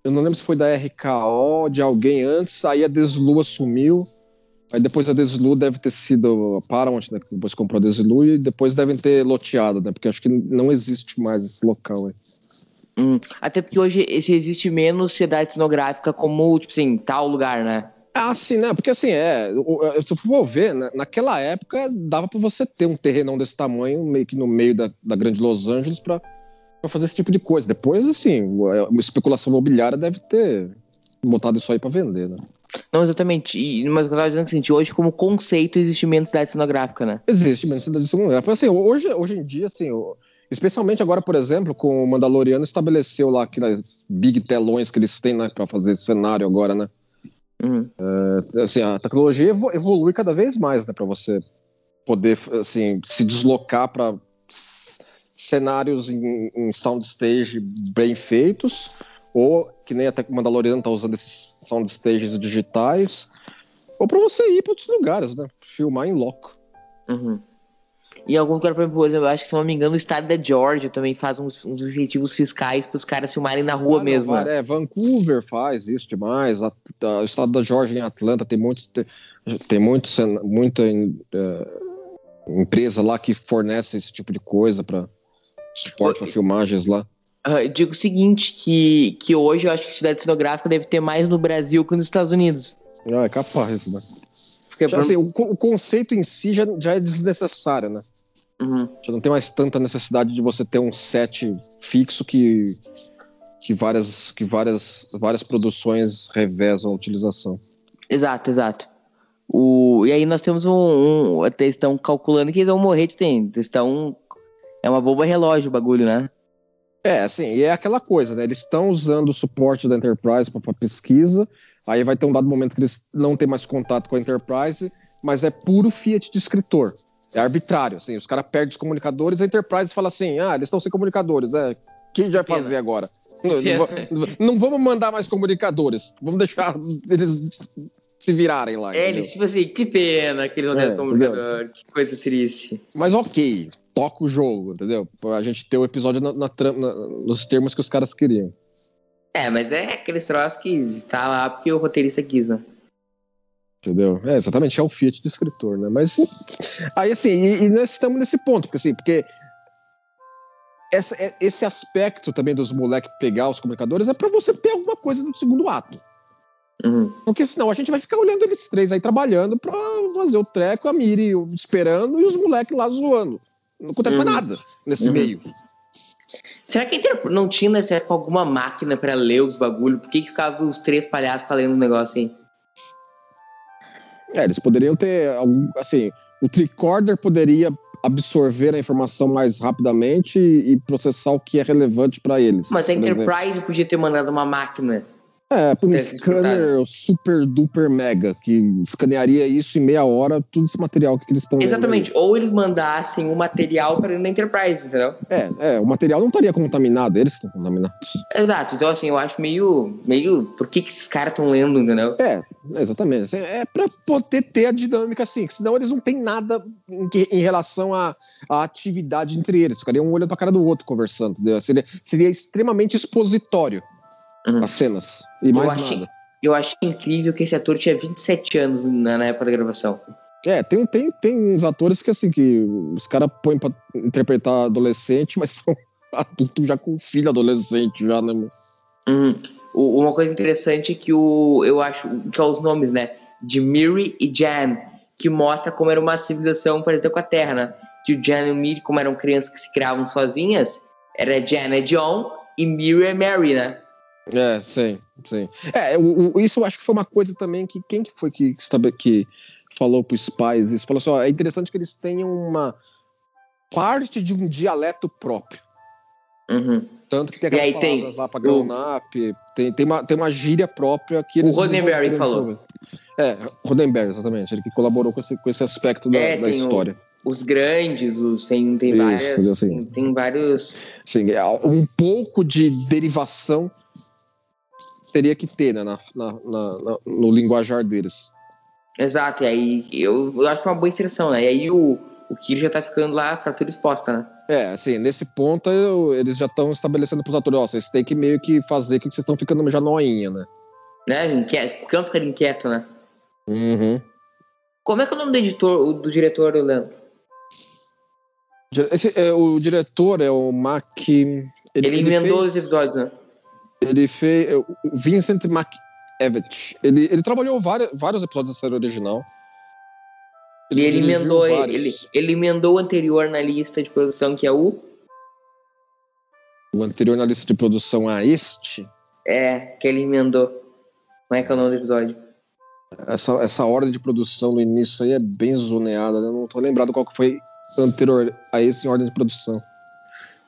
Eu não lembro se foi da RKO, de alguém antes, aí a Deslu assumiu. Aí depois a Deslu deve ter sido a Paramount, né? Que depois comprou a Deslu e depois devem ter loteado, né? Porque acho que não existe mais esse local aí. Hum, até porque hoje existe menos cidade cenográfica como, tipo assim, tal lugar, né? Ah, sim, né? Porque assim, é, se for ver, né, naquela época dava para você ter um terrenão desse tamanho, meio que no meio da, da grande Los Angeles, para fazer esse tipo de coisa. Depois, assim, uma especulação imobiliária deve ter botado isso aí para vender, né? Não, exatamente. E, mas eu tava dizendo que assim, hoje, como conceito, existe menos cidade cenográfica, né? Existe menos cidade cenográfica. Assim, hoje, hoje em dia, assim, especialmente agora, por exemplo, com o Mandaloriano estabeleceu lá aquelas big telões que eles têm, né, pra fazer cenário agora, né? Uhum. É, assim, a tecnologia evolui cada vez mais, né, para você poder assim se deslocar para cenários em, em soundstage bem feitos, ou que nem até o Mandaloriano tá usando esses soundstages digitais, ou para você ir para outros lugares, né? Filmar em loco. Uhum. E alguns lugares, por exemplo, eu acho que, se não me engano, o estado da Georgia também faz uns, uns incentivos fiscais para os caras filmarem na rua ah, mesmo. Não, né? É, Vancouver faz isso demais. A, a, o estado da Georgia em Atlanta tem muitos. Tem, tem muito, muita uh, empresa lá que fornece esse tipo de coisa para suporte para filmagens lá. Uh, eu digo o seguinte, que, que hoje eu acho que cidade cenográfica deve ter mais no Brasil que nos Estados Unidos. Ah, é capaz, né? Porque, já, assim, o, o, conceito em si já, já é desnecessário, né? Uhum. Já não tem mais tanta necessidade de você ter um set fixo que, que, várias, que várias, várias produções revezam a utilização. Exato, exato. O, e aí nós temos um, um. Eles estão calculando que eles vão morrer de tempo. Eles estão. É uma bomba relógio o bagulho, né? É, assim, e é aquela coisa, né? Eles estão usando o suporte da Enterprise para pesquisa, Aí vai ter um dado momento que eles não têm mais contato com a Enterprise, mas é puro Fiat de escritor. É arbitrário, assim, os caras perdem os comunicadores, a Enterprise fala assim, ah, eles estão sem comunicadores, é, quem vai fazer agora? Não, não, não, vamos mandar mais comunicadores, vamos deixar eles se virarem lá. É, eles, tipo assim, que pena que eles não é, comunicador, que coisa triste. Mas ok, toca o jogo, entendeu? Pra gente ter o episódio na, na, na, nos termos que os caras queriam. É, mas é aqueles troços que está lá porque o roteirista quis, né? Entendeu? É, exatamente, é o Fiat do escritor, né? Mas aí assim, e, e nós estamos nesse ponto, porque assim, porque essa, é, esse aspecto também dos moleques pegar os comunicadores é para você ter alguma coisa no segundo ato. Uhum. Porque senão a gente vai ficar olhando eles três aí trabalhando pra fazer o treco, a Miri esperando e os moleques lá zoando. Não acontece uhum. nada nesse uhum. meio. Será que não tinha nessa época alguma máquina para ler os bagulho? Por que, que ficava os três palhaços lendo o um negócio aí? É, eles poderiam ter algum. Assim, o tricorder poderia absorver a informação mais rapidamente e processar o que é relevante para eles. Mas a Enterprise exemplo. podia ter mandado uma máquina é, um scanner super duper mega, que escanearia isso em meia hora, todo esse material que eles estão. Exatamente. Ou eles mandassem o material para dentro da Enterprise, entendeu? É, é, o material não estaria contaminado, eles estão contaminados. Exato. Então, assim, eu acho meio. meio por que, que esses caras estão lendo, entendeu? É, exatamente. Assim, é para poder ter a dinâmica assim, senão eles não têm nada em, em relação à, atividade entre eles. Ficariam um olhando pra cara do outro conversando, entendeu? Seria, seria extremamente expositório uhum. as cenas. E mais eu achei, nada. Eu achei incrível que esse ator tinha 27 anos na, na época da gravação. É, tem, tem, tem uns atores que assim, que os caras põem pra interpretar adolescente, mas são adultos já com filho adolescente, já, né? Uhum. Uma coisa interessante é que o, eu acho que é os nomes, né? De Miri e Jan, que mostra como era uma civilização parecida com a Terra, né? Que o Jan e o Miri, como eram crianças que se criavam sozinhas, era Jan é John e Miri é Mary, né? É, sim, sim. É, o, o, isso eu acho que foi uma coisa também que quem que foi que, que falou para os pais isso? Falou assim, ó, é interessante que eles tenham uma parte de um dialeto próprio. Uhum. Tanto que tem aquelas aí, palavras tem, lá para Gronap, tem, tem, uma, tem uma gíria própria que eles... O Roddenberry falou. É, Roddenberry, exatamente. Ele que colaborou com esse, com esse aspecto da, é, da história. O, os grandes, os, tem, tem, Isso, várias, assim. tem, tem vários... Sim, é, um pouco de derivação teria que ter né, na, na, na, no linguajar deles. Exato, e aí eu, eu acho uma boa inserção, né? E aí o, o Kiri já tá ficando lá, fratura exposta, né? É, assim, nesse ponto eu- eles já estão estabelecendo pros atores, ó, vocês têm que meio que fazer que vocês estão ficando já noinha, né? né? Inquieto, o cão fica inquieto, né? Uhum. Como é que é o nome do editor, do diretor, Leandro? Esse, é, o diretor é o Mac. Ele, Ele, emendou fez- os episódios, né? Ele fez. é, O Vincent McEvitt. Ele, ele trabalhou vários, vários episódios da série original. E ele emendou, ele, ele emendou o anterior na lista de produção, que é o. O anterior na lista de produção a este. É, que ele emendou. Como é que é o nome do episódio? Essa, essa ordem de produção no início aí é bem zoneada. né? Eu não tô lembrado qual que foi anterior a esse em ordem de produção.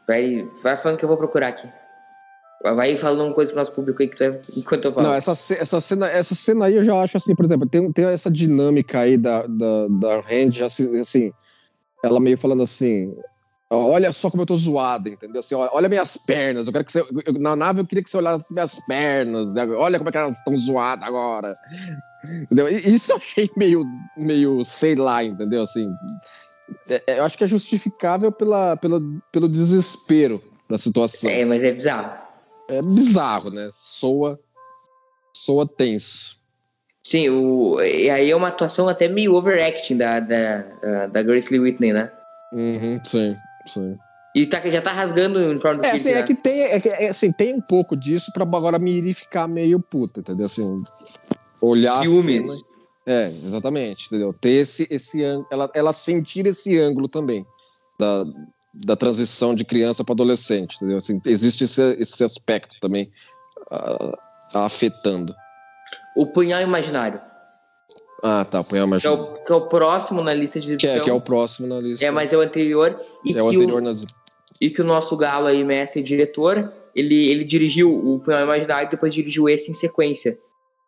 Vai, vai falando que eu vou procurar aqui. Vai falando uma coisa pro nosso público aí que tu é, enquanto eu falo. Não, essa, essa, cena, essa cena aí eu já acho assim, por exemplo, tem, tem essa dinâmica aí da, da, da Hand, assim, assim, ela meio falando assim, olha só como eu tô zoada, entendeu? Assim, olha, minhas pernas, eu quero que você, eu- na nave eu queria que você olhasse minhas pernas, né? olha como é que elas estão zoadas agora. Entendeu? Isso eu achei meio, meio, sei lá, entendeu? Assim, é- é, eu acho que é justificável pela, pela, pelo desespero da situação. É, mas é bizarro. É bizarro, né? Soa, soa tenso. Sim, o, e aí é uma atuação até meio overacting da, da, da- Grace Lee Whitney, né? Uhum, sim, sim. E tá, já tá rasgando o uniforme do É, assim, né? é que tem, é, que- é, assim, tem um pouco disso pra agora Miri ficar meio puta, entendeu? Assim, olhar. Ciúmes. cena- É, exatamente, entendeu? Ter esse, esse ângulo, ela, ela sentir esse ângulo também da, da transição de criança para adolescente, entendeu? Assim, existe esse, esse aspecto também ah, afetando. O Punhal Imaginário, Ah, tá, põe a que é, o, que é o próximo na lista de que, é, exibição. que é o próximo na lista. É, mas é o anterior. E, É o que, anterior o, nas. e que o nosso galo aí, mestre e diretor, ele, ele dirigiu o Punhal Imaginário e depois dirigiu esse em sequência.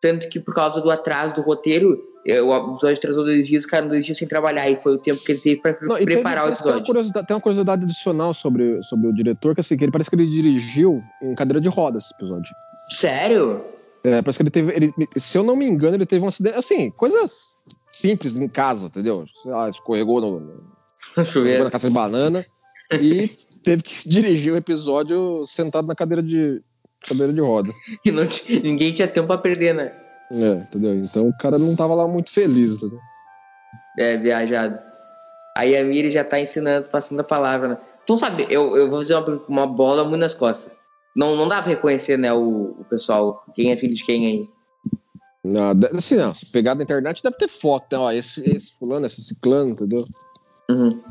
Tanto que por causa do atraso do roteiro, é, o episódio atrasou dois dias, ficaram dois dias sem trabalhar. E foi o tempo que ele teve teve- preparar o parece que Tem uma, episódio. tem uma curiosidade adicional sobre, sobre o diretor, que assim, que ele parece que ele dirigiu em cadeira de rodas esse episódio. Sério? É, parece que ele teve. Ele, se eu não me engano, ele teve um acidente. Assim, coisas simples em casa, entendeu? Sei lá, escorregou no, no- escorregou na casa de banana e teve que dirigir o episódio sentado na cadeira de, cadeira de roda. E não ninguém tinha tempo pra perder, né? É, entendeu? Então o cara não tava lá muito feliz, entendeu? É, viajado. Aí a Miri já tá ensinando, passando a palavra, né? Então, sabe, eu, eu vou fazer uma, uma bola muito nas costas. Não, não dá pra reconhecer, né, o, o pessoal, quem é filho de quem aí. Não, de- assim, não, se pegar na internet deve ter foto, né? Ó, esse, esse fulano, esse ciclano, entendeu? Uhum.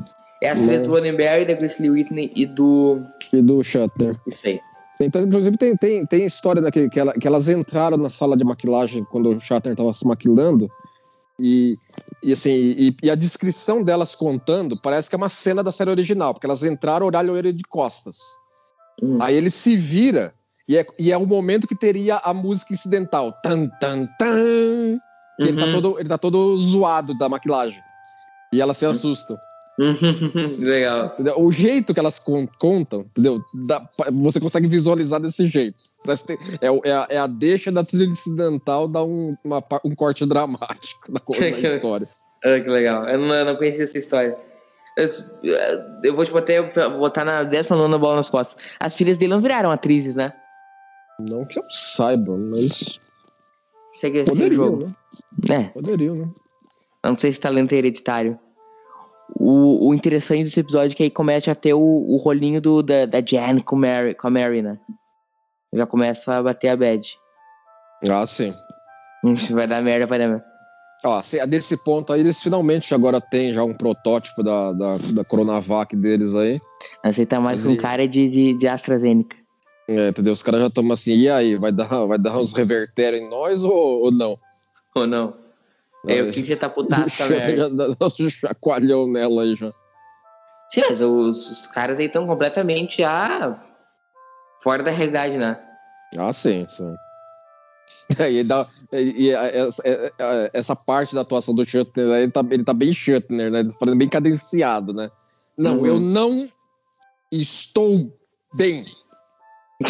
É as Não. do Roddenberry, da Grace Lee Whitney e do... E do Shutter. Isso aí. Então, inclusive, tem, tem, tem história né, que, ela- que elas entraram na sala de maquilagem quando o Shatner estava se maquilando. E, e assim, e, e a descrição delas contando parece que é uma cena da série original, porque elas entraram, olharam ele de costas. Hum. Aí ele se vira, e é, e é o momento que teria a música incidental. Tan, tan, tan. Que ele, tá Uhum. todo, ele tá todo zoado da maquilagem. E elas se assustam. Legal. Entendeu? O jeito que elas con- contam, entendeu? Você consegue visualizar desse jeito. É, é a, é a deixa da trilha incidental dar um, uma um corte dramático na, na história. Ah, que legal. Eu não, eu não conhecia essa história. Eu, eu vou te botar, botar na 19 bola nas costas. As filhas dele não viraram atrizes, né? Não que eu saiba, mas Segue esse poderiam, jogo. né? É, Poderiam, né? eu não sei se talento é hereditário. O, o interessante desse episódio é que aí começa a ter o, o rolinho do, da, da Jan com, Mary, com a Mary, né? Já começa a bater a bad. Ah, sim. Hum, Vai dar merda, vai dar merda. Ó, se- desse ponto aí, eles finalmente agora têm já um protótipo da, da, da Coronavac deles aí. Aceitar mais Mas com e- cara de, de, de AstraZeneca. É, entendeu? Os caras já estão assim, e aí, vai dar, vai dar uns revertério em nós ou, ou não? Ou não? É, o que tá putaço já dá um chacoalhão nela aí já. Sim, mas os, os caras aí estão completamente ah, fora da realidade, né? Ah, sim, sim. É, e, dá, e, e, é, essa, é, é, essa parte da atuação do Shatner, ele tá, ele tá bem Shatner, né? Ele tá bem cadenciado, né? Não, Uhum. eu não estou bem.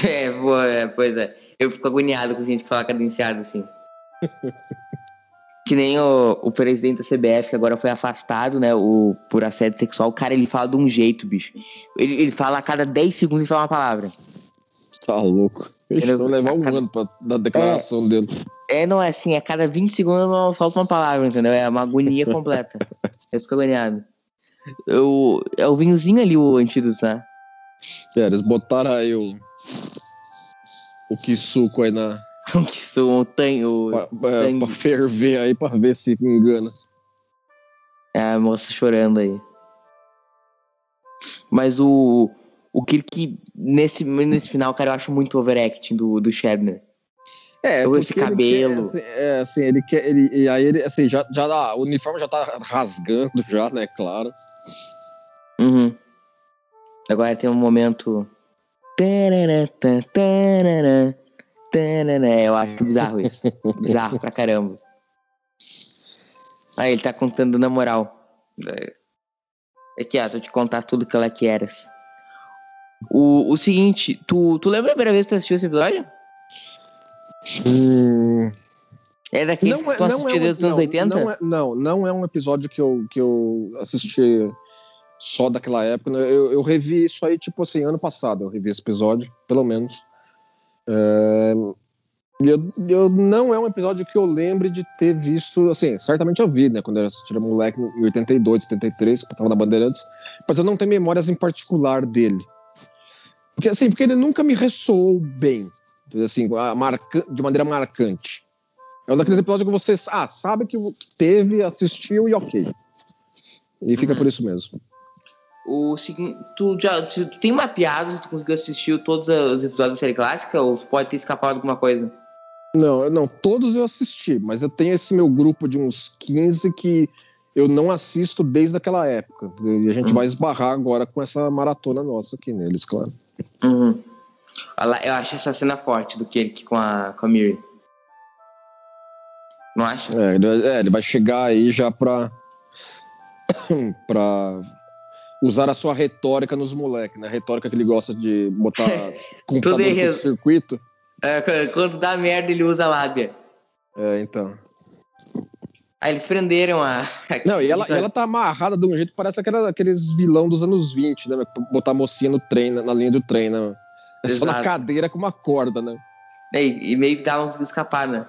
É, é, pois é. Eu fico agoniado com gente que fala cadenciado assim. Que nem o, o presidente da CBF, que agora foi afastado, né? O, por assédio sexual. O cara, ele fala de um jeito, bicho. Ele, ele fala a cada 10 segundos e fala uma palavra. Tá louco. Ele vai levar um a- ano pra dar declaração dele. É, não, é assim, a cada 20 segundos solta uma palavra, entendeu? É uma agonia completa. Eu fico agoniado. Eu, é o vinhozinho ali, o antídoto, né? É, eles botaram aí o. O que suco aí na. Que sou o tanho. Pra, sangue. pra ferver aí pra ver se engana. É a moça chorando aí. Mas o. O Kirk, nesse, nesse final, cara, eu acho muito overacting do, do Shatner. É, Ou esse cabelo. quer, assim, é, assim, ele quer. Ele, e aí ele, assim, já, já dá- o uniforme já tá rasgando, já, né? Claro. Uhum. Agora tem um momento. Tarará, tarará, tarará. Eu acho bizarro isso. bizarro pra caramba. Aí ele tá contando na moral. Aqui, ó, tô te contar tudo que ela queres. O, o seguinte, tu, tu lembra a primeira vez que tu assistiu esse episódio? Hum, É daqueles que tu assistiu desde os anos não, 80? Não, é, não, não é um episódio que eu, que eu assisti só daquela época. né? Eu, eu revi isso aí, tipo assim, ano passado. Eu revi esse episódio, pelo menos. É, eu, eu não é um episódio que eu lembre de ter visto, assim, certamente eu vi, né, quando eu assistia moleque em 82, 73, que passava na Bandeirantes, mas eu não tenho memórias em particular dele. Porque, assim, porque ele nunca me ressoou bem, assim, marca, de maneira marcante. É um daqueles episódios que você ah, sabe que teve, assistiu e ok. E fica Uhum. por isso mesmo. O seguinte, tu já tu, tu tem mapeado se tu conseguiu assistir todos os episódios da série clássica ou tu pode ter escapado alguma coisa? Não, não, todos eu assisti, mas eu tenho esse meu grupo de uns 15 que eu não assisto desde aquela época. E a gente Uhum. vai esbarrar agora com essa maratona nossa aqui neles, claro. Uhum. Eu acho essa cena forte do Kirk com a, com a Miri. Não acha? É, ele, vai- é, ele vai chegar aí já pra. pra usar a sua retórica nos moleques, né? A retórica que ele gosta de botar computador no errado. circuito. É, qu- quando dá merda, ele usa a lábia. É, então. Aí eles prenderam a. Não, e ela, e é- ela tá amarrada de um jeito que parece aquela, aqueles vilão dos anos 20, né? Botar a mocinha no trem, na, linha do trem, né? É só na Exato. cadeira com uma corda, né? E, e meio que conseguindo escapar, né?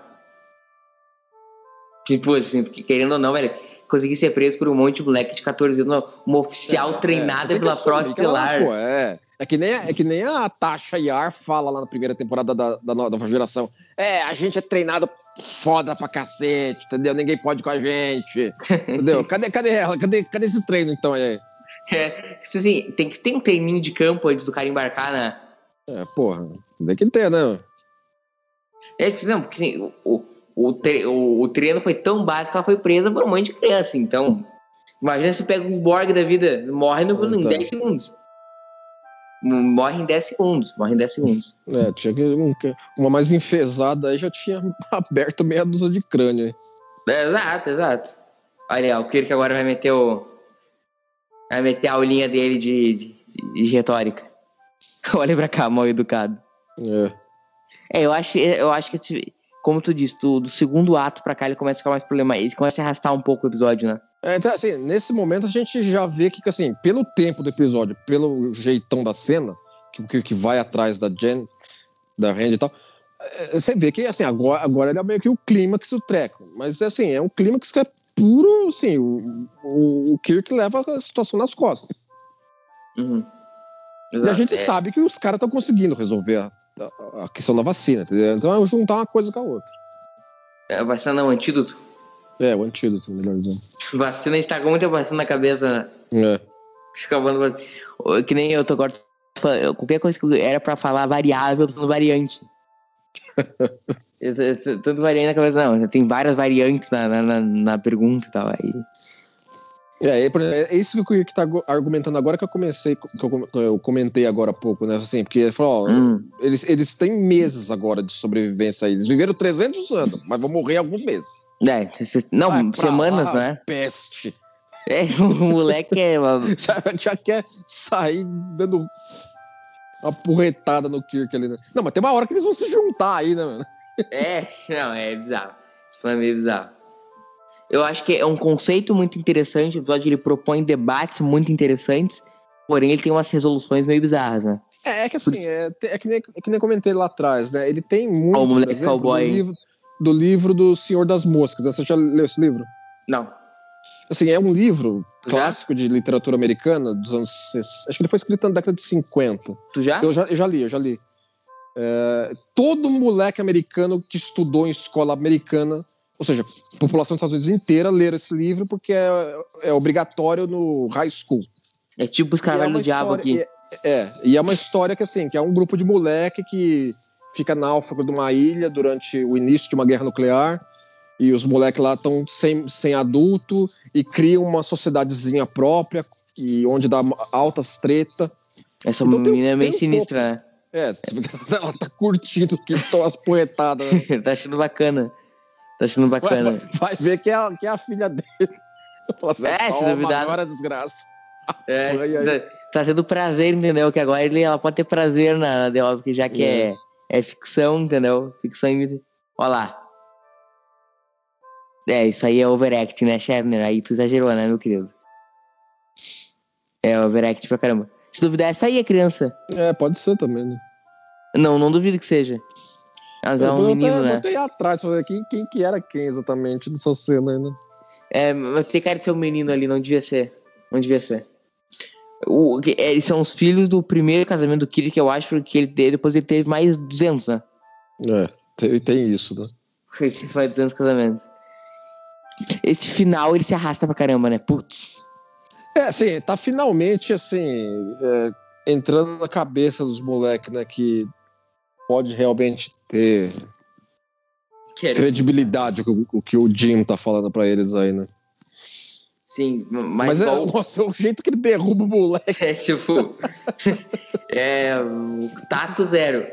Tipo, assim, porque querendo ou não, velho, conseguir ser preso por um monte de moleque de 14 anos, uma oficial É, você treinada que pela Frota Estelar. é. É que, nem, é que nem a Tasha Yar fala lá na primeira temporada da, da nova geração. É, a gente é treinado foda pra cacete, entendeu? Ninguém pode com a gente. Entendeu? Cadê, cadê ela? Cadê, cadê esse treino, então, aí? É, assim, tem que ter um treininho de campo antes do cara embarcar na. É, porra, tem que ter, né? É, não, porque assim, o, o, tre- o, o treino foi tão básico que ela foi presa por um monte de criança. Então, imagina se pega um Borg da vida, morre no, em Então. 10 segundos. Morre em 10 segundos, morre em 10 segundos. É, tinha que, um- uma mais enfesada aí já tinha aberto meia dúzia de crânio aí. É, exato, exato. Olha aí, o Kirk agora vai meter o. Vai meter a aulinha dele de, de, de retórica. Olha pra cá, mal educado. É. É, eu acho, eu acho que, como tu disse, do, do segundo ato pra cá ele começa a ficar mais problema. Ele começa a arrastar um pouco o episódio, né? É, então, assim, nesse momento a gente já vê que, assim, pelo tempo do episódio, pelo jeitão da cena, que, que, que vai atrás da Jen, da Randy e tal, é, você vê que, assim, agora, agora ele é meio que o clímax do treco. Mas, assim, é um clímax que é puro, assim, o, o, o Kirk leva a situação nas costas. Uhum. E a gente é. sabe que os caras estão conseguindo resolver a, a- a questão da vacina, entendeu? Então é juntar uma coisa com a outra. É, vacina não, antídoto. É, o antídoto, melhor dizendo. Vacina, a gente tá com muita vacina na cabeça. né? É. Acabando. Que nem eu tô agora. Qualquer coisa que era pra falar variável, eu tô falando variante. Tanto variante na cabeça, não. Tem várias variantes na, na, na- na pergunta e tal. Aí. É, é, é isso que o Kirk tá argumentando agora que eu comecei, que eu, eu comentei agora há pouco, né? Assim, porque ele falou, ó, Hum. eles, eles têm meses agora de sobrevivência aí. Eles viveram 300 anos, mas vão morrer alguns meses. É, não, Vai semanas, lá, né? Peste. É, o moleque é. Já, já quer sair dando uma porretada no Kirk ali, né? Não, mas tem uma hora que eles vão se juntar aí, né, mano? É, não, é bizarro. Plano é meio bizarro. Eu acho que é um conceito muito interessante. O episódio ele propõe debates muito interessantes, porém ele tem umas resoluções meio bizarras, né? É, é que assim, é, é que nem, é que nem comentei lá atrás, né? Ele tem muito. Ó, o por moleque exemplo, cowboy. Do livro, do livro do Senhor das Moscas. Você já leu esse livro? Não. Assim, é um livro Tu já? clássico de literatura americana dos anos. Acho que ele foi escrito na década de 50. Tu já? Eu já, eu já li, eu já li. É, todo moleque americano que estudou em escola americana, ou seja, a população dos Estados Unidos inteira, ler esse livro porque é, é obrigatório no high school. É tipo os é caras uma do diabo aqui. É, é, e é uma história que, assim, que é um grupo de moleque que fica náufrago de uma ilha durante o início de uma guerra nuclear. E os moleques lá estão sem, sem adulto e criam uma sociedadezinha própria, e onde dá altas treta. Essa Então tem- menina é meio tem um sinistra, né? É, ela tá curtindo que estão as poetadas. Né? tá achando bacana. Tá achando bacana. vai- vai ver que é, a, que é a filha dele. É, se "Toma, duvidar- Agora desgraça. É, tá, tendo prazer, entendeu? Que agora ele, ela pode ter prazer na, The Office, já que é. É, ficção, entendeu? Ficção em. Olha lá. É, isso aí é overact, né, Scherner? Aí tu exagerou, né, meu querido? É overact pra caramba. Se duvidar, essa aí é criança. É, pode ser também. Né? Não, não duvido que seja. Mas é Eu um menino, né? botei atrás pra ver quem, quem que era quem exatamente dessa cena aí, né? É, mas tem cara de ser um menino ali, não devia ser. Não devia ser. O, é, eles são os filhos do primeiro casamento do Kiri, que eu acho que ele teve, depois ele teve mais 200, né? É, tem, tem isso, né? Foi foi 200 casamentos. Esse final, ele se arrasta pra caramba, né? Putz. É, assim, tá finalmente, assim, é, entrando na cabeça dos moleques, né, que pode realmente ter credibilidade o que o, que o Jim tá falando pra eles aí, né? Sim, mas, Mas, é, nossa, o jeito que ele derruba o moleque. É, tipo. é. Tato zero.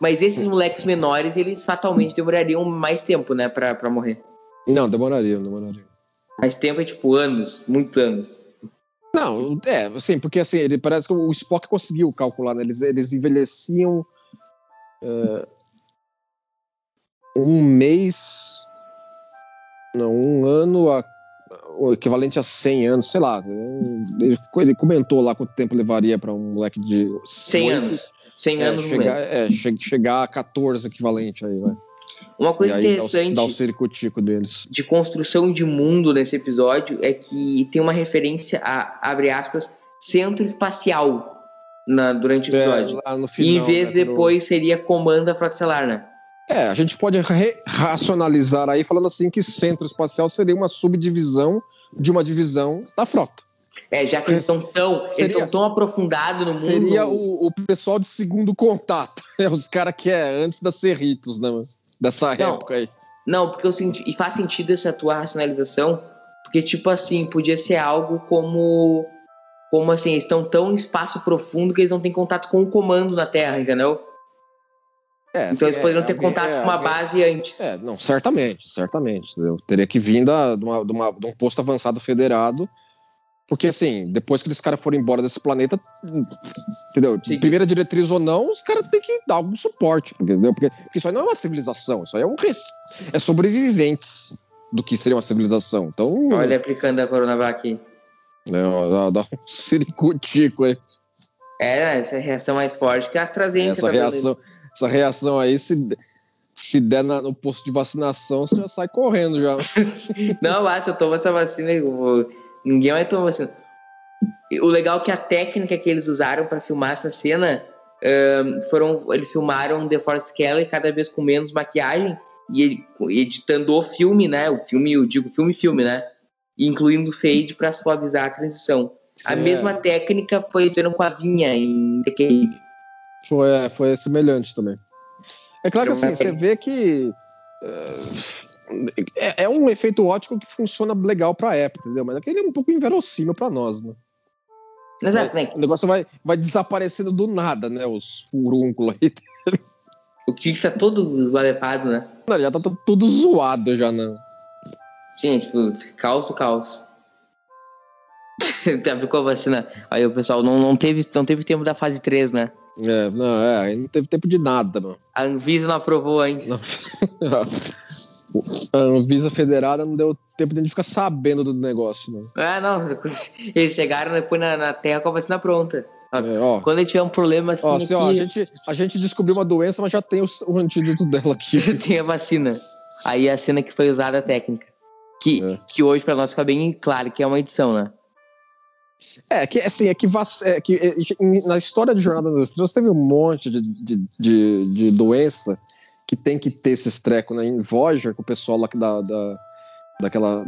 Mas esses moleques menores, eles fatalmente demorariam mais tempo, né, pra, pra morrer. Não, demoraria, demoraria. Mais tempo é tipo anos, muitos anos. Não, é, assim, porque assim, ele parece que o Spock conseguiu calcular, né? Eles, eles envelheciam é, um mês, não, um ano, a, o equivalente a 100 anos, sei lá. Ele, ele comentou lá quanto tempo levaria para um moleque de 100 oito, anos. 100 é, anos no chegar, é, che- chegar a 14 equivalente aí, vai. Uma coisa aí dá o, interessante dá o deles. de construção de mundo nesse episódio é que tem uma referência a, abre aspas, centro espacial na, durante o episódio. É, lá no e final, em vez né, depois seria comando da Frota Estelar, né? É, a gente pode racionalizar aí falando assim que centro espacial seria uma subdivisão de uma divisão da frota. É, já que eles estão tão, eles Seria- estão tão aprofundados no mundo. Seria o, o pessoal de segundo contato, é, os caras que é antes da Cerritos, né? Dessa Não. época aí. Não, porque eu senti. E faz sentido essa tua racionalização, porque, tipo assim, podia ser algo como. Como assim, eles estão tão em espaço profundo que eles não têm contato com o comando na Terra, entendeu? É, Então eles é, poderiam ter alguém- contato é, com uma base antes. É, não, certamente, certamente. Eu teria que vir da, de, uma, de, uma- de um posto avançado federado, porque assim, depois que esses caras forem embora desse planeta, entendeu? Sim. Primeira diretriz ou não, os caras têm que dar algum suporte, entendeu? Porque, porque isso aí não é uma civilização, isso aí é um res- é sobreviventes do que seria uma civilização. Então, Olha, aplicando a Coronavac aqui. né, dá, um ciricutico aí. É, essa reação mais forte que a AstraZeneca Essa tá reação, essa reação aí, se, se der na- no posto de vacinação, você já sai correndo já. Não, se eu tomo essa vacina, vou- ninguém vai tomar vacina. O legal é que a técnica que eles usaram para filmar essa cena ahn, foram. Eles filmaram The Force Kelly cada vez com menos maquiagem e editando o filme, né? O filme, eu digo filme, filme, né? Incluindo fade para suavizar a transição. a Sim, é. mesma técnica foi usando com a vinha em The Cave. Foi, é, foi semelhante também. É claro que Não assim, é- você vê que é, é um efeito ótico que funciona legal pra época, entendeu? Mas aquele é um pouco inverossímil pra nós, né? Exato, né? O negócio vai, vai desaparecendo do nada, né? Os furúnculos aí. O Kik tá todo valepado, né? Já tá t- tudo zoado já, né? Sim, tipo, caos do caos. Aplicou a vacina. Aí o pessoal não, não, teve, não teve tempo da fase 3, né? É, não, é, não teve tempo de nada, mano. A Anvisa não aprovou antes. A Anvisa Federada não deu tempo de a gente ficar sabendo do negócio, né? Ah, não. Eles chegaram depois na, na Terra com a vacina pronta. É, ó, Quando ele tiver um problema assim, ó, assim, ó, a, aqui, gente, a gente descobriu uma doença, mas já tem o, o antídoto dela aqui. tem a vacina. Aí a cena que foi usada a técnica. Que, É. que hoje, pra nós, fica bem claro que é uma edição, né? É, que assim, é que, é que é, na história de Jornada nas Estrelas teve um monte de, de, de, de doença que tem que ter esses trecos, né? Em Voyager, com o pessoal lá que da, da, daquela,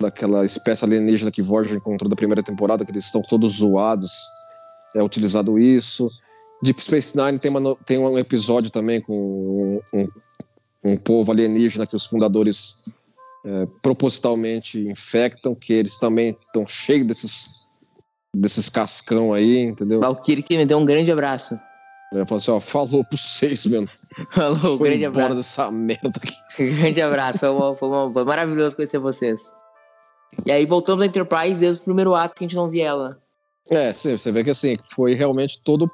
daquela espécie alienígena que Voyager encontrou da primeira temporada, que eles estão todos zoados, é utilizado isso. Deep Space Nine tem, uma tem um episódio também com um, um, um povo alienígena que os fundadores é, propositalmente infectam, que eles também estão cheios desses desses cascão aí, entendeu? Valkyrie que me deu um grande abraço. É, falou assim, ó, falou seis, mano. Falou, Foi grande embora abraço. dessa merda aqui. grande abraço. Foi, uma- foi uma- foi maravilhoso conhecer vocês. E aí voltamos à Enterprise desde o primeiro ato que a gente não via ela. É, sim, você vê que assim, foi realmente todo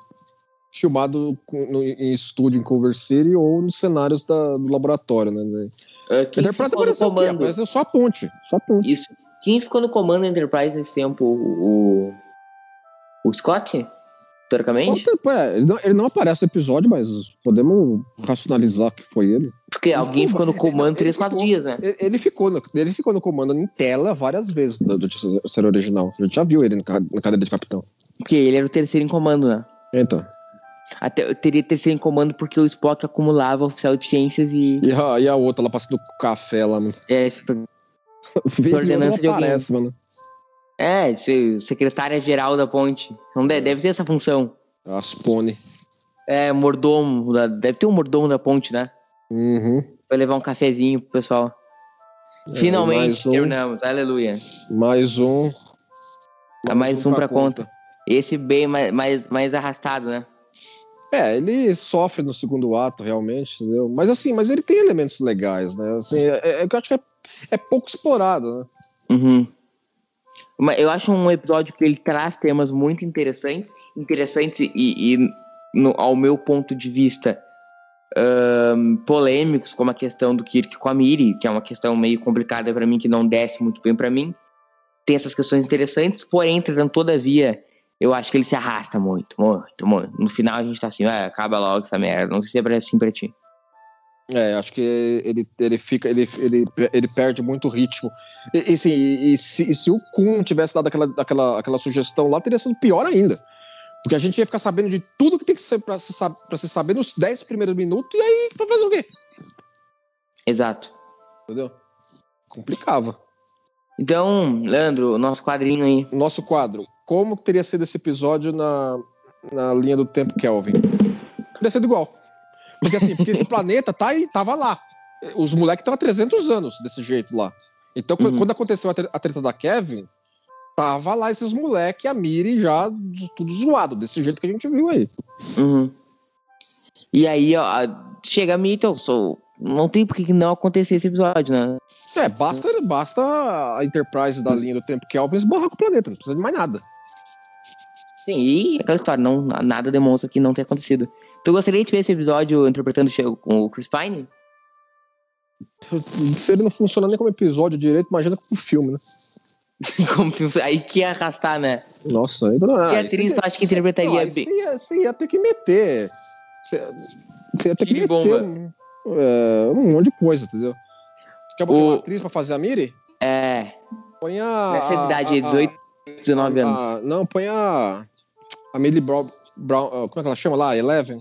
filmado no- em estúdio em Culver City ou nos cenários da- do laboratório, né? Uh, quem Enterprise apareceu aqui, comando? apareceu só a ponte, só a ponte. Isso. Quem ficou no comando da Enterprise nesse tempo? O, o Scott? Teoricamente? Então, é, ele, não, ele não aparece no episódio, mas podemos racionalizar que foi ele. Porque alguém ficou no comando Ele três, quatro ficou. dias, né? Ele, ele ficou no, ele ficou no comando em tela várias vezes do, do série original. A gente já viu ele na cadeira de capitão. Porque ele era o terceiro em comando, né? Então. Até, eu teria terceiro em comando porque o Spock acumulava oficial de ciências e. E a, e a outra lá passando café lá, mano. É, Vez em Ordenança outra de alguém. aparece, mano. é se- secretária-geral da ponte. Não deve, deve ter essa função. As pônei. É, mordomo. deve ter um mordomo da ponte, né? Uhum. Vai levar um cafezinho pro pessoal. É, Finalmente mais um. terminamos. Aleluia. Mais um. É mais um pra conta. Esse bem mais, mais, mais arrastado, né? É, ele sofre no segundo ato, realmente, entendeu? Mas assim, mas ele tem elementos legais, né? Assim, é, é que eu acho que é, é pouco explorado, né? Uhum. Mas eu acho um episódio que ele traz temas muito interessantes, interessantes e, e, no- ao meu ponto de vista, ahn, polêmicos, como a questão do Kirk com a Miri, que é uma questão meio complicada pra mim, que não desce muito bem pra mim. Tem essas questões interessantes, porém, entretanto, todavia, eu acho que ele se arrasta muito, muito, muito. No final a gente tá assim, ah, acaba logo essa merda. Não sei se é assim pra ti. É, acho que ele, ele fica, ele, ele, ele perde muito ritmo. E, e, e, se, e se o Kun tivesse dado aquela, aquela, aquela sugestão lá, teria sido pior ainda. Porque a gente ia ficar sabendo de tudo que tem que ser pra se, pra se saber nos 10 primeiros minutos, e aí vai fazer o quê? Exato. Entendeu? Complicava. Então, Leandro, nosso quadrinho aí. Nosso quadro. Como teria sido esse episódio na, na linha do tempo Kelvin? Teria sido igual. Porque assim, porque esse planeta tá aí, tava lá. Os moleques estão há 300 anos desse jeito lá. Então, quando- Uhum. quando aconteceu a, tre- a treta da Kevin, tava lá esses moleques a Miri já tudo zoado, desse jeito que a gente viu aí. Uhum. E aí, ó, chega a então, sou, não tem por que não acontecer esse episódio, né? É, basta, basta a Enterprise da linha do tempo Kelvin esbarrar com o planeta, não precisa de mais nada. Sim, e aquela história, não, nada demonstra que não tenha acontecido. Tu gostaria de ver esse episódio interpretando o- com o Chris Pine? Se ele não funciona nem como episódio direito, imagina como filme, né? Como que- aí que ia arrastar, né? Nossa, aí não Que atriz você- tu acha que interpretaria Não, bem? Você ia, você ia ter que meter. Você, você ia ter que meter Tiribomba. um, é, um monte de coisa, entendeu? Você quer botar O- uma atriz pra fazer a Miri? É, Põe a. nessa idade a- 18, 19 a- anos. a- não, põe a. A Millie Brown, Brown. ah, Como é que ela chama lá? Eleven?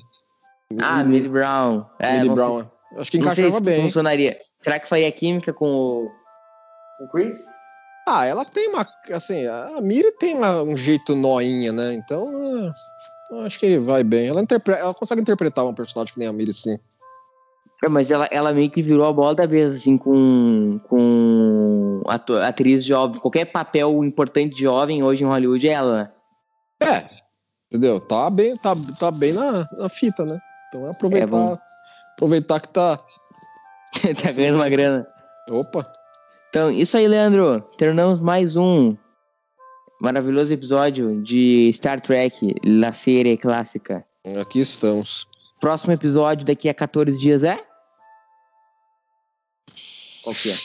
Ah, Millie Brown. É, Millie Brown. Acho que sei, não sei encaixava se bem. funcionaria. Será que faria química com o, com o Chris? Ah, ela tem uma. Assim, a Miri tem uma- um jeito noinha, né? Então. ah, acho que vai bem. Ela, interpre- ela consegue interpretar um personagem que nem a Miri, sim. É, mas ela, ela meio que virou a bola da vez, assim, com, com ato- atriz jovem. Qualquer papel importante de jovem hoje em Hollywood é ela, né? É, entendeu? Tá bem, tá, tá bem na, na fita, né? Então é aproveitar, É, vamos- aproveitar que tá. tá ganhando uma grana. Opa! Então, isso aí, Leandro. Terminamos mais um maravilhoso episódio de Star Trek, La Série Clássica. Aqui estamos. Próximo episódio daqui a 14 dias é? Qual que é?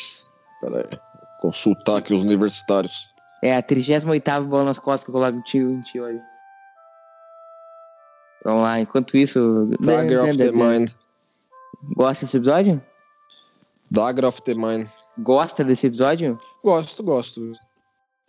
Pera aí. Consultar aqui os universitários. É a 38 bola nas costas que eu coloco em tio, em tio ali. Vamos lá, enquanto isso. Dagger of the Mind. Gosta desse episódio? Dagger of the Mind. Gosta desse episódio? Gosto, gosto.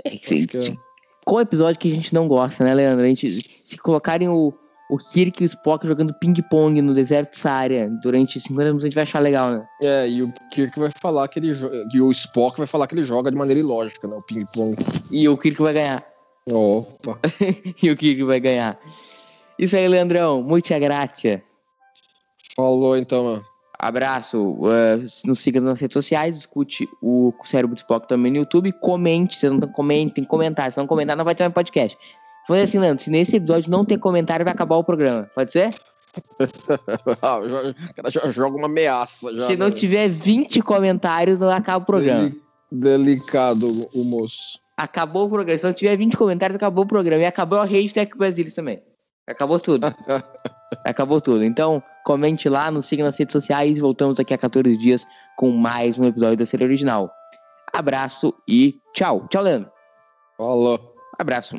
É que que é- Qual episódio que a gente não gosta, né, Leandro? A gente, se colocarem o, o Kirk e o Spock jogando ping-pong no deserto Saara durante 50 minutos, a gente vai achar legal, né? É, e o Kirk vai falar que ele joga. E o Spock vai falar que ele joga de maneira ilógica, né? O ping-pong. E o Kirk vai ganhar. Opa. e o Kirk vai ganhar. Isso aí, Leandrão. Muita graça. Falou então, mano. Abraço. Uh, nos siga nas redes sociais, escute o Cérebro do Spock também no YouTube. Comente, vocês não comentem, comentar. Se não comentar, não vai ter mais podcast. Foi assim, Leandro. Se nesse episódio não ter comentário, vai acabar o programa. Pode ser? Ah, o cara já joga uma ameaça. Já, Se não né? tiver 20 comentários, não acaba o programa. Deli- Delicado o moço. Acabou o programa. Se não tiver 20 comentários, acabou o programa. E acabou a rede Tech Brasilis também. Acabou tudo. acabou tudo. Então, comente lá, nos siga nas redes sociais. Voltamos daqui a 14 dias com mais um episódio da série original. Abraço e tchau. Tchau, Leandro. Falou. Abraço.